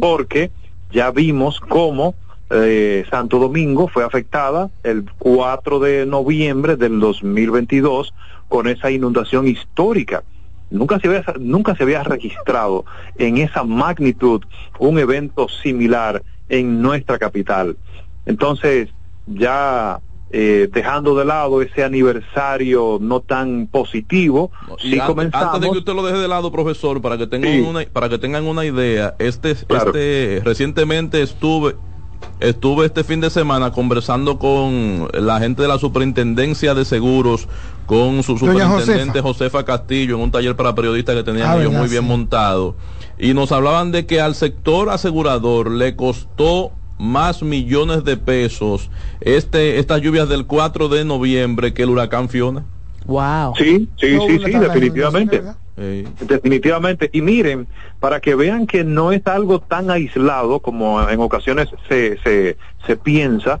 porque ya vimos cómo eh, Santo Domingo fue afectada el 4 de noviembre del 2022 con esa inundación histórica. Nunca se había, nunca se había registrado en esa magnitud un evento similar en nuestra capital. Entonces, ya eh, dejando de lado ese aniversario no tan positivo, sí an- comenzamos. Antes de que usted lo deje de lado, profesor, para que tengan Sí. una para que tengan una idea, este Claro. este recientemente estuve estuve este fin de semana conversando con la gente de la Superintendencia de Seguros con su superintendente Josefa. Castillo en un taller para periodistas que tenían Ah, ellos verdad, muy bien sí. montado y nos hablaban de que al sector asegurador le costó más millones de pesos este estas lluvias del 4 de noviembre que el huracán Fiona. Wow. Sí, sí, No, sí, sí, tabla de definitivamente. Y miren, para que vean que no es algo tan aislado como en ocasiones se, se, se piensa,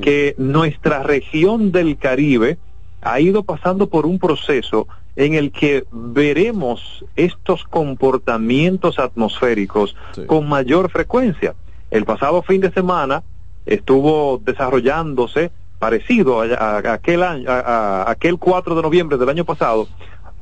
que nuestra región del Caribe ha ido pasando por un proceso en el que veremos estos comportamientos atmosféricos con mayor frecuencia. El pasado fin de semana estuvo desarrollándose parecido a, a- a aquel año, a, a- aquel 4 de noviembre del año pasado,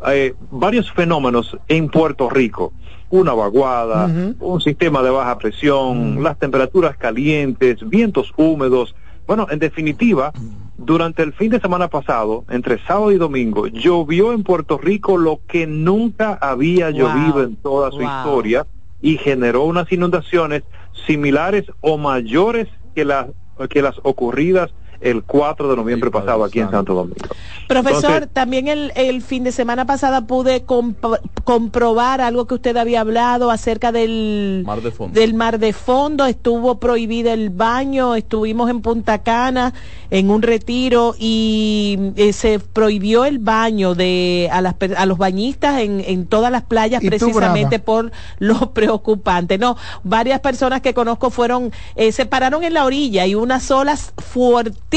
eh, varios fenómenos en Puerto Rico. Una vaguada, un sistema de baja presión, las temperaturas calientes, vientos húmedos. Bueno, en definitiva, durante el fin de semana pasado, entre sábado y domingo, llovió en Puerto Rico lo que nunca había llovido en toda su wow. historia y generó unas inundaciones similares o mayores que las que las ocurridas el 4 de noviembre pasado aquí en Santo Domingo. Profesor, Entonces, también el, el fin de semana pasada pude comp- comprobar algo que usted había hablado acerca del Mar de fondo. del mar de fondo. Estuvo prohibido el baño, estuvimos en Punta Cana en un retiro y eh, se prohibió el baño de a, las, per- a los bañistas en, en todas las playas precisamente por lo preocupante. No, varias personas que conozco fueron, eh, se pararon en la orilla y unas olas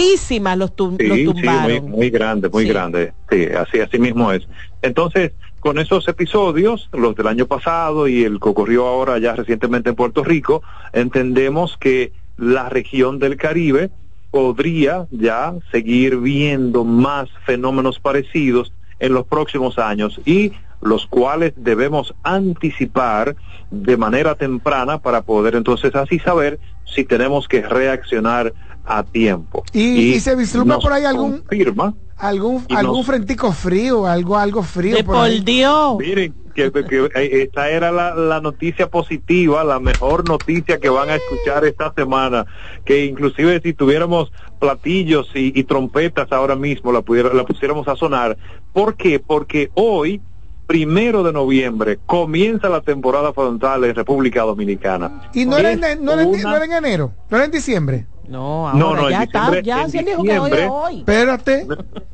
fuertísimas los, tum- Sí, los sí, tumbaron. muy, muy grande, muy grande. Sí, así, así mismo es. Entonces, con esos episodios, los del año pasado y el que ocurrió ahora ya recientemente en Puerto Rico, entendemos que la región del Caribe podría ya seguir viendo más fenómenos parecidos en los próximos años y los cuales debemos anticipar de manera temprana para poder entonces así saber si tenemos que reaccionar a tiempo. Y, y se vislumbra por ahí algún confirma algún y algún nos- frentico frío, algo algo frío De por Dios. Miren, que, que, eh, esta era la, la noticia positiva, la mejor noticia que van a escuchar esta semana, que inclusive si tuviéramos platillos y, y trompetas ahora mismo la, pudiera, la pusiéramos a sonar. ¿Por qué? Porque hoy, primero de noviembre, comienza la temporada frontal en República Dominicana. Y no era, Es en, no, era en- una- no era en enero, no era en diciembre. No, No, ahora no, ya diciembre- está, ya en se dijo que hoy diciembre- es hoy. Espérate.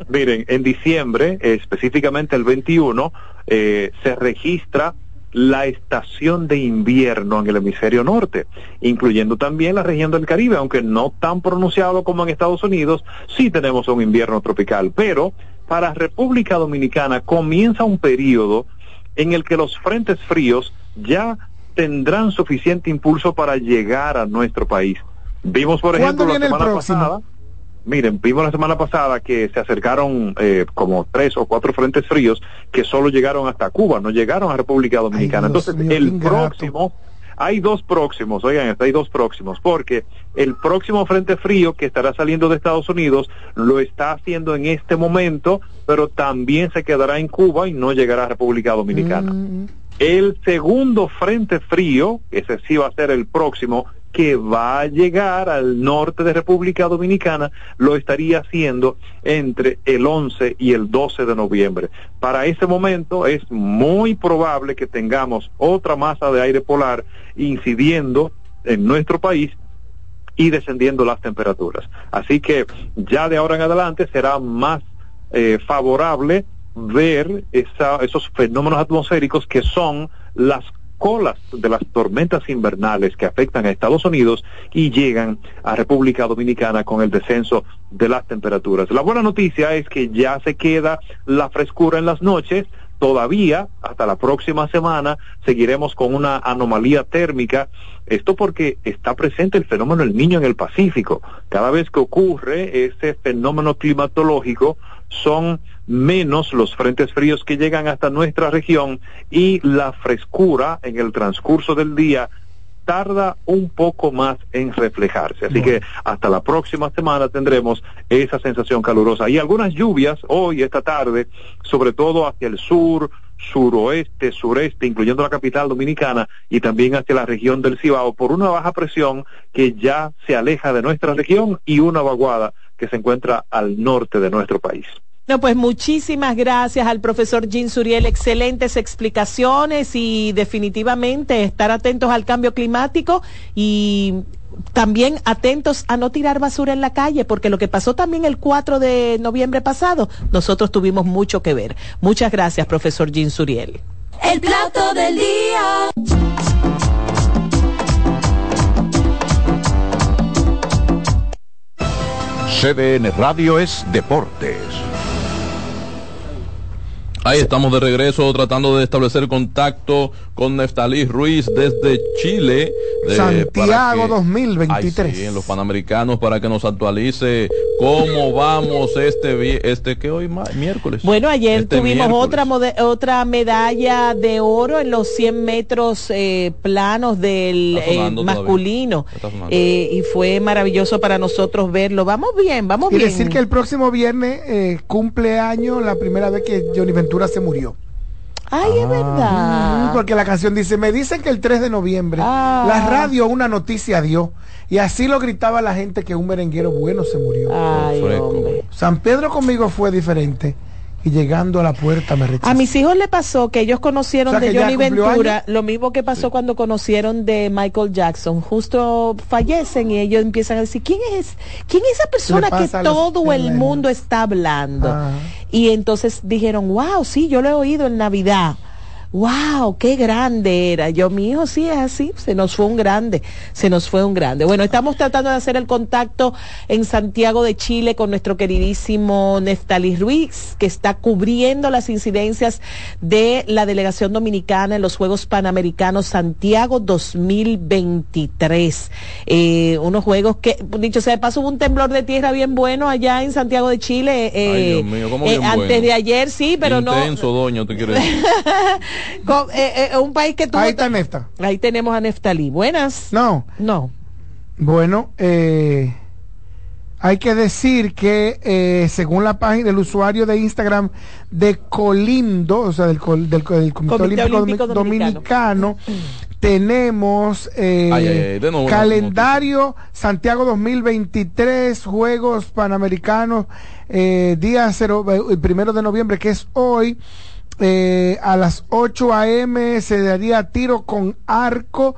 Miren, en diciembre, específicamente el 21, eh, se registra la estación de invierno en el hemisferio norte, incluyendo también la región del Caribe, aunque no tan pronunciado como en Estados Unidos, sí tenemos un invierno tropical, pero para República Dominicana comienza un periodo en el que los frentes fríos ya tendrán suficiente impulso para llegar a nuestro país. Vimos, por ¿Cuándo ejemplo, la semana pasada, Miren, vimos la semana pasada que se acercaron eh, como tres o cuatro frentes fríos que solo llegaron hasta Cuba, no llegaron a República Dominicana. Entonces, mío, el próximo, hay dos próximos, oigan, hay dos próximos, porque el próximo frente frío que estará saliendo de Estados Unidos lo está haciendo en este momento, pero también se quedará en Cuba y no llegará a República Dominicana. Mm, El segundo frente frío, ese sí va a ser el próximo, que va a llegar al norte de República Dominicana, lo estaría haciendo entre el 11 y el 12 de noviembre. Para ese momento es muy probable que tengamos otra masa de aire polar incidiendo en nuestro país y descendiendo las temperaturas. Así que ya de ahora en adelante será más eh, favorable ver esa- esos fenómenos atmosféricos que son las colas de las tormentas invernales que afectan a Estados Unidos y llegan a República Dominicana con el descenso de las temperaturas. La buena noticia es que ya se queda la frescura en las noches, todavía hasta la próxima semana seguiremos con una anomalía térmica. Esto porque está presente el fenómeno del niño en el Pacífico. Cada vez que ocurre ese fenómeno climatológico, son menos los frentes fríos que llegan hasta nuestra región y la frescura en el transcurso del día tarda un poco más en reflejarse. Así que hasta la próxima semana tendremos esa sensación calurosa y algunas lluvias hoy, esta tarde, sobre todo hacia el sur, suroeste, sureste, incluyendo la capital dominicana y también hacia la región del Cibao por una baja presión que ya se aleja de nuestra región y una vaguada que se encuentra al norte de nuestro país. No, pues muchísimas gracias al profesor Jean Suriel, excelentes explicaciones y definitivamente estar atentos al cambio climático y también atentos a no tirar basura en la calle, porque lo que pasó también el 4 de noviembre pasado, nosotros tuvimos mucho que ver. Muchas gracias, profesor Jean Suriel. El plato del día. CDN Radio es Deportes. Ahí estamos de regreso tratando de establecer contacto con Neftalí Ruiz desde Chile. de- para Santiago que- 2023. Ay, sí, en los Panamericanos para que nos actualice cómo vamos este este que hoy miércoles. Bueno, ayer Este tuvimos miércoles. otra mode- otra medalla de oro en los 100 metros eh, planos del eh, masculino. Eh, y fue maravilloso para nosotros verlo. Vamos bien, vamos Y bien. decir que el próximo viernes eh, cumple año la primera vez que Johnny Ventura se murió. Ay, es verdad. Mm, Porque la canción dice, me dicen que el 3 de noviembre Ah. la radio una noticia dio. Y así lo gritaba la gente que un merenguero bueno se murió. Ay. San Pedro conmigo fue diferente. Y llegando a la puerta me rechazó. A mis hijos le pasó que ellos conocieron O sea, de Johnny Ventura años. lo mismo que pasó cuando conocieron de Michael Jackson. Justo fallecen y ellos empiezan a decir, ¿quién es? ¿Quién es esa persona que los todo el mundo está hablando? Y entonces dijeron, wow, sí, yo lo he oído en Navidad. Wow, qué grande era. Yo, mi hijo sí es así, se nos fue un grande, se nos fue un grande. Bueno, estamos tratando de hacer el contacto en Santiago de Chile con nuestro queridísimo Neftali Ruiz, que está cubriendo las incidencias de la delegación dominicana en los Juegos Panamericanos Santiago 2023. Eh, unos juegos que, dicho sea de paso, hubo un temblor de tierra bien bueno allá en Santiago de Chile. eh, Ay, Dios mío, ¿cómo eh, bien antes bueno? de ayer, sí, pero no. Intenso, doña, te Co- eh, eh, un país que tuvo. Ahí está Nefta. Ahí tenemos a Neftalí. Buenas. No. No. Bueno, eh, hay que decir que eh, según la página del usuario de Instagram de Colindo, o sea, del, col- del, co- del Comité, Comité Olímpico, Olímpico Domi- Dominicano. Dominicano, tenemos eh, Ay, ay, ay, nuevo, calendario Santiago 2023, Juegos Panamericanos, eh, día cero, eh, el primero de noviembre, que es hoy. Eh, a las 8 a.m. se daría tiro con arco.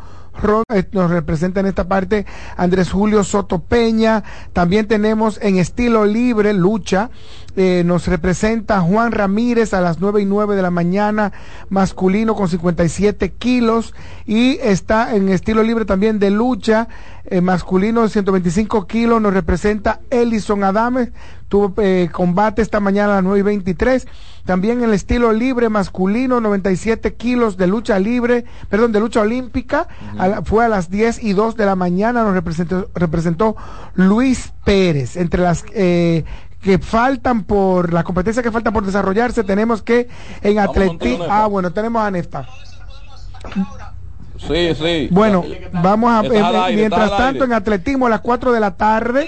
Eh, Nos representa en esta parte Andrés Julio Soto Peña. También tenemos en estilo libre, lucha. eh, nos representa Juan Ramírez a las 9 y 9 de la mañana, masculino con 57 kilos. Y está en estilo libre también de lucha, eh, masculino de 125 kilos. Nos representa Ellison Adames. Tuvo combate esta mañana a las 9 y 23. También el estilo libre masculino, 97 kilos de lucha libre, perdón, de lucha olímpica. a la- fue a las 10 y 2 de la mañana, nos representó, representó Luis Pérez. Entre las eh, que faltan por, las competencias que faltan por desarrollarse, tenemos que en atletismo. Ah, bueno, tenemos a Nefta. Sí, sí. Bueno, vamos a. Eh, aire, mientras tanto, aire. en atletismo a las 4 de la tarde.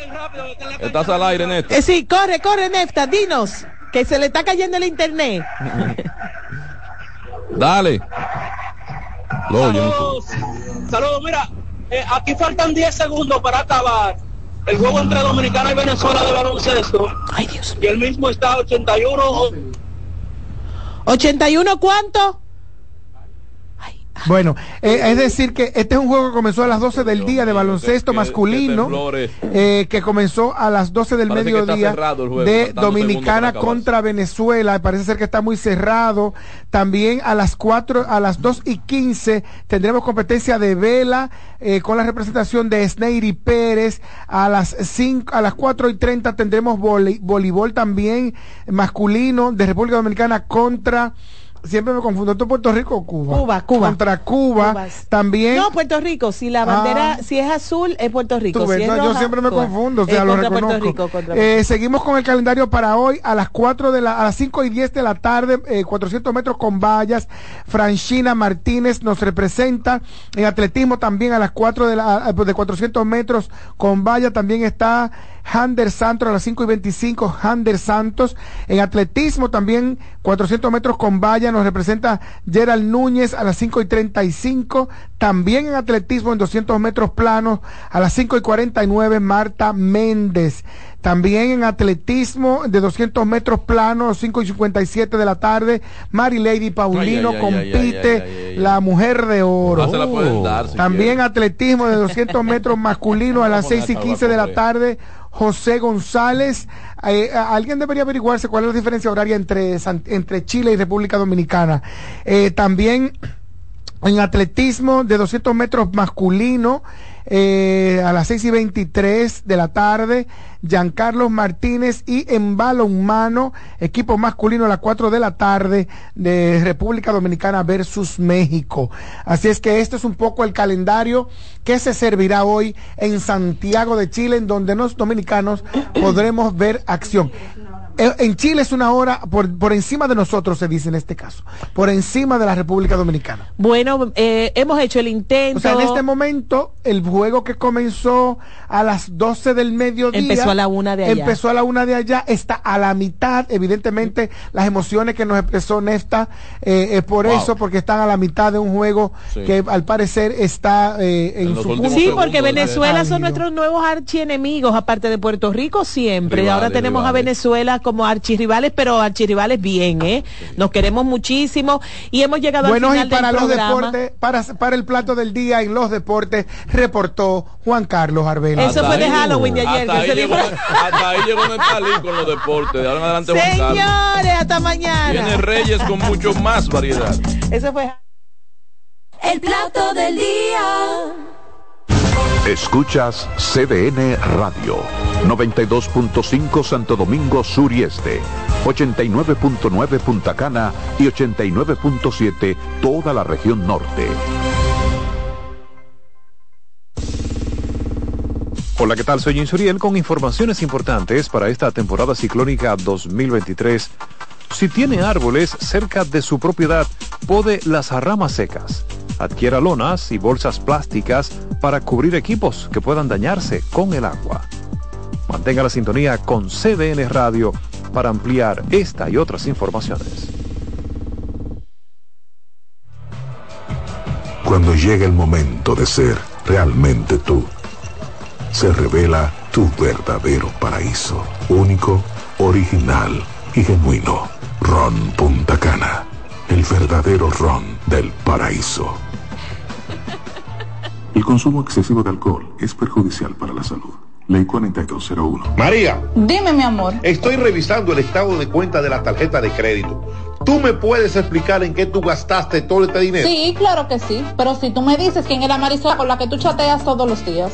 Estás al aire, Néstor. Eh, sí, corre, corre, Nefta, dinos. Que se le está cayendo el internet. Dale. Saludos, saludos. Mira, eh, aquí faltan 10 segundos para acabar el juego entre Dominicana y Venezuela de baloncesto. Ay, Dios. Y el mismo está 81. ¿81 cuánto? Bueno, eh, es decir que este es un juego que comenzó a las 12 del día de baloncesto masculino, eh, que comenzó a las 12 del Parece mediodía juego, de Dominicana contra Venezuela. Parece ser que está muy cerrado. También a las 4, a las 2 y 15 tendremos competencia de vela eh, con la representación de Sneiry Pérez. A las 5, a las 4 y 30 tendremos vole- voleibol también masculino de República Dominicana contra Siempre me confundo, ¿esto es Puerto Rico o Cuba? Cuba, Cuba. Contra Cuba. Cuba. También. No, Puerto Rico. Si la bandera, Ah. si es azul, es Puerto Rico. Tú ves, si es no, yo siempre me Cuba. confundo, o sea, lo reconozco. Rico, Eh, seguimos con el calendario para hoy a las 4 de la, a las 5 y 10 de la tarde, eh, 400 metros con vallas. Franchina Martínez nos representa. En atletismo también a las 4 de la, de 400 metros con vallas también está Hander Santos a las 5 y 25, Hander Santos. En atletismo también 400 metros con valla nos representa Gerald Núñez a las 5 y 35. También en atletismo en 200 metros planos a las 5 y 49 Marta Méndez. También en atletismo de 200 metros planos, 5 y 57 de la tarde, Mary Lady Paulino Ay, ay, ay, compite ay, la mujer de oro. Ah, se la pueden dar, si También atletismo de 200 metros masculino a las Vamos a 6 y dejar 15 de la tarde. José González, eh, alguien debería averiguarse cuál es la diferencia horaria entre, entre Chile y República Dominicana. Eh, también en atletismo de 200 metros masculino, eh, a las 6 y 23 de la tarde, Giancarlos Martínez y en balonmano, equipo masculino a las 4 de la tarde de República Dominicana versus México. Así es que este es un poco el calendario que se servirá hoy en Santiago de Chile, en donde los dominicanos podremos ver acción. Eh, En Chile es una hora por, por encima de nosotros, se dice en este caso, por encima de la República Dominicana. Bueno, eh, hemos hecho el intento. O sea, en este momento, el juego que comenzó a las 12 del mediodía. Empezó a la una de allá. Empezó a la una de allá, está a la mitad. Evidentemente, las emociones que nos expresó Nefta eh, es por Wow. eso, porque están a la mitad de un juego Sí. que al parecer está eh, en, su punto. Sí, porque Venezuela son nuestros nuevos archienemigos, aparte de Puerto Rico siempre. Rivales, Ahora tenemos a. Venezuela como archirrivales, pero archirrivales bien, ¿eh? Nos queremos muchísimo y hemos llegado Bueno, al y final para del los programa. deportes, para, para el plato del día en los deportes, reportó Juan Carlos Arbela. Eso fue de Halloween de ayer. Hasta que ahí, se llegó, disfra- hasta ahí llegó con los deportes. De ahora en adelante Juan Carlos. Señores, hasta mañana. Viene Reyes con mucho más variedad. Eso fue. El plato del día. Escuchas CDN Radio, 92.5 Santo Domingo Sur y Este, 89.9 Punta Cana y 89.7 toda la región norte. Hola, ¿qué tal? Soy Insuriel con informaciones importantes para esta temporada ciclónica 2023. Si tiene árboles cerca de su propiedad, pode las ramas secas. Adquiera lonas y bolsas plásticas para cubrir equipos que puedan dañarse con el agua. Mantenga la sintonía con CDN Radio para ampliar esta y otras informaciones. Cuando llega el momento de ser realmente tú, se revela tu verdadero paraíso, único, original y genuino. Ron Punta Cana, el verdadero ron del paraíso. El consumo excesivo de alcohol es perjudicial para la salud. Ley 4201. María, Dime, mi amor. estoy revisando el estado de cuenta de la tarjeta de crédito. ¿Tú me puedes explicar en qué tú gastaste todo este dinero? Sí, claro que sí. Pero si tú me dices quién es la Marisol con la que tú chateas todos los días.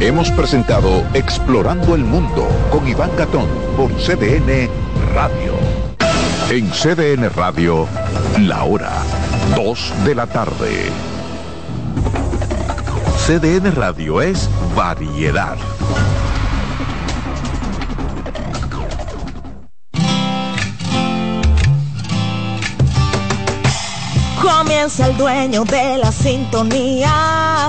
Hemos presentado Explorando el Mundo con Iván Gatón por CDN Radio. En CDN Radio, la hora 2 de la tarde. CDN Radio es variedad. Comienza el dueño de la sintonía.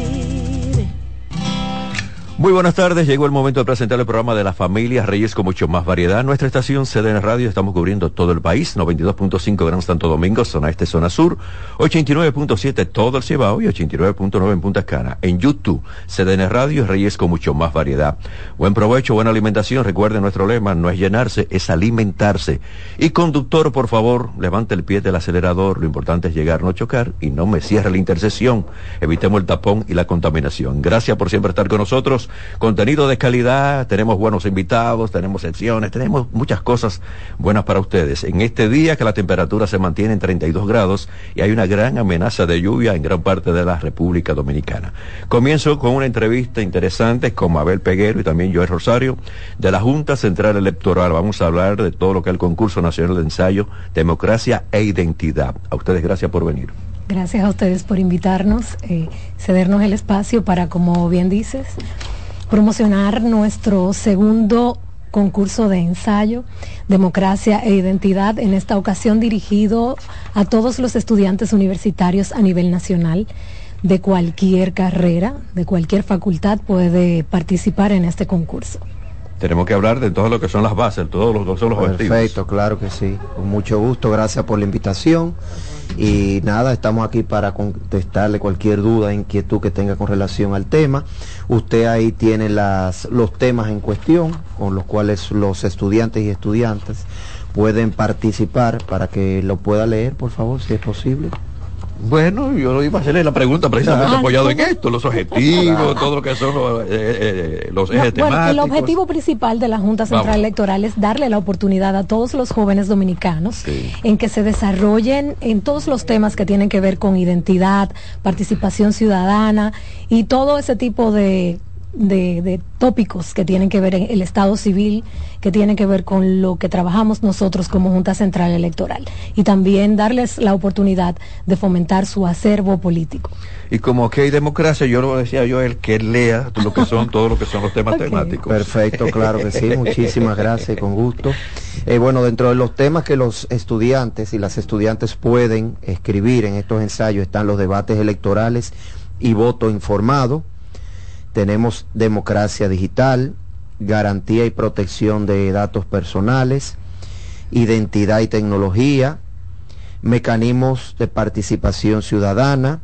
Muy buenas tardes, llegó el momento de presentar el programa de la familia Reyes con mucho más variedad. Nuestra estación CDN Radio, estamos cubriendo todo el país, 92.5 Gran Santo Domingo, zona este, zona sur, 89.7 todo el Cibao y 89.9 en Punta Cana. En YouTube, CDN Radio, Reyes con mucho más variedad. Buen provecho, buena alimentación, recuerden nuestro lema, no es llenarse, es alimentarse. Y conductor, por favor, levante el pie del acelerador, lo importante es llegar, no chocar y no me cierre la intersección. Evitemos el tapón y la contaminación. Gracias por siempre estar con nosotros contenido de calidad, tenemos buenos invitados, tenemos secciones, tenemos muchas cosas buenas para ustedes. En este día que la temperatura se mantiene en 32 grados y hay una gran amenaza de lluvia en gran parte de la República Dominicana. Comienzo con una entrevista interesante con Mabel Peguero y también Joel Rosario de la Junta Central Electoral. Vamos a hablar de todo lo que es el concurso nacional de ensayo, democracia e identidad. A ustedes gracias por venir. Gracias a ustedes por invitarnos, eh, cedernos el espacio para, como bien dices, promocionar nuestro segundo concurso de ensayo, democracia e identidad, en esta ocasión dirigido a todos los estudiantes universitarios a nivel nacional de cualquier carrera, de cualquier facultad puede participar en este concurso. Tenemos que hablar de todo lo que son las bases, todos los son los objetivos. Perfecto, claro que sí. Con mucho gusto, gracias por la invitación. Y nada, estamos aquí para contestarle cualquier duda, inquietud que tenga con relación al tema. Usted ahí tiene las, los temas en cuestión con los cuales los estudiantes y estudiantes pueden participar para que lo pueda leer, por favor, si es posible. Bueno, yo lo iba a hacerle la pregunta precisamente apoyado en esto, los objetivos, todo lo que son los, eh, eh, los ejes no, bueno, El objetivo principal de la Junta Central Electoral es darle la oportunidad a todos los jóvenes dominicanos en que se desarrollen en todos los temas que tienen que ver con identidad, participación ciudadana y todo ese tipo de de, de tópicos que tienen que ver en el Estado civil, que tienen que ver con lo que trabajamos nosotros como Junta Central Electoral y también darles la oportunidad de fomentar su acervo político. Y como que hay democracia, yo lo decía yo, el que lea lo que son, todo lo que son los temas temáticos. Perfecto, claro que sí. Muchísimas gracias, con gusto. Eh, bueno, dentro de los temas que los estudiantes y las estudiantes pueden escribir en estos ensayos están los debates electorales y voto informado. Tenemos democracia digital, garantía y protección de datos personales, identidad y tecnología, mecanismos de participación ciudadana,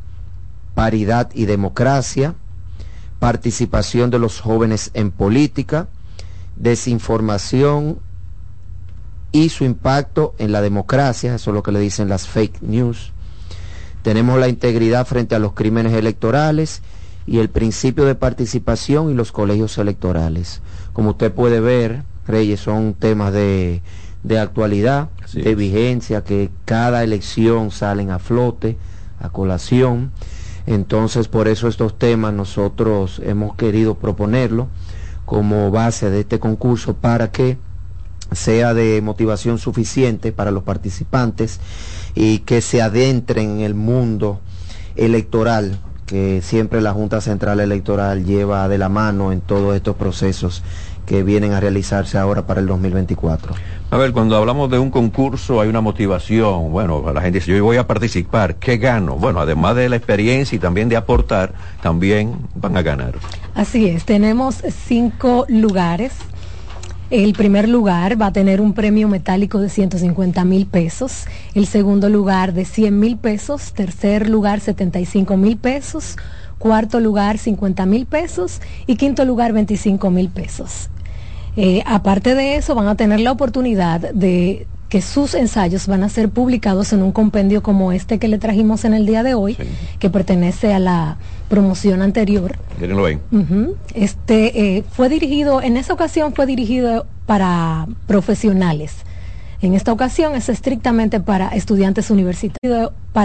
paridad y democracia, participación de los jóvenes en política, desinformación y su impacto en la democracia, eso es lo que le dicen las fake news. Tenemos la integridad frente a los crímenes electorales y el principio de participación y los colegios electorales. Como usted puede ver, Reyes, son temas de, de actualidad, de vigencia, que cada elección salen a flote, a colación. Entonces, por eso estos temas nosotros hemos querido proponerlo como base de este concurso para que sea de motivación suficiente para los participantes y que se adentren en el mundo electoral que siempre la Junta Central Electoral lleva de la mano en todos estos procesos que vienen a realizarse ahora para el 2024. A ver, cuando hablamos de un concurso hay una motivación. Bueno, la gente dice, yo voy a participar, ¿qué gano? Bueno, además de la experiencia y también de aportar, también van a ganar. Así es, tenemos cinco lugares. El primer lugar va a tener un premio metálico de 150 mil pesos, el segundo lugar de 100 mil pesos, tercer lugar 75 mil pesos, cuarto lugar 50 mil pesos. Y quinto lugar 25 mil pesos. Eh, aparte de eso, van a tener la oportunidad de que sus ensayos van a ser publicados en un compendio como este que le trajimos en el día de hoy, que pertenece a la promoción anterior. Mírenlo ahí. Este eh, fue dirigido, en esa ocasión fue dirigido para profesionales. En esta ocasión es estrictamente para estudiantes universitarios. Para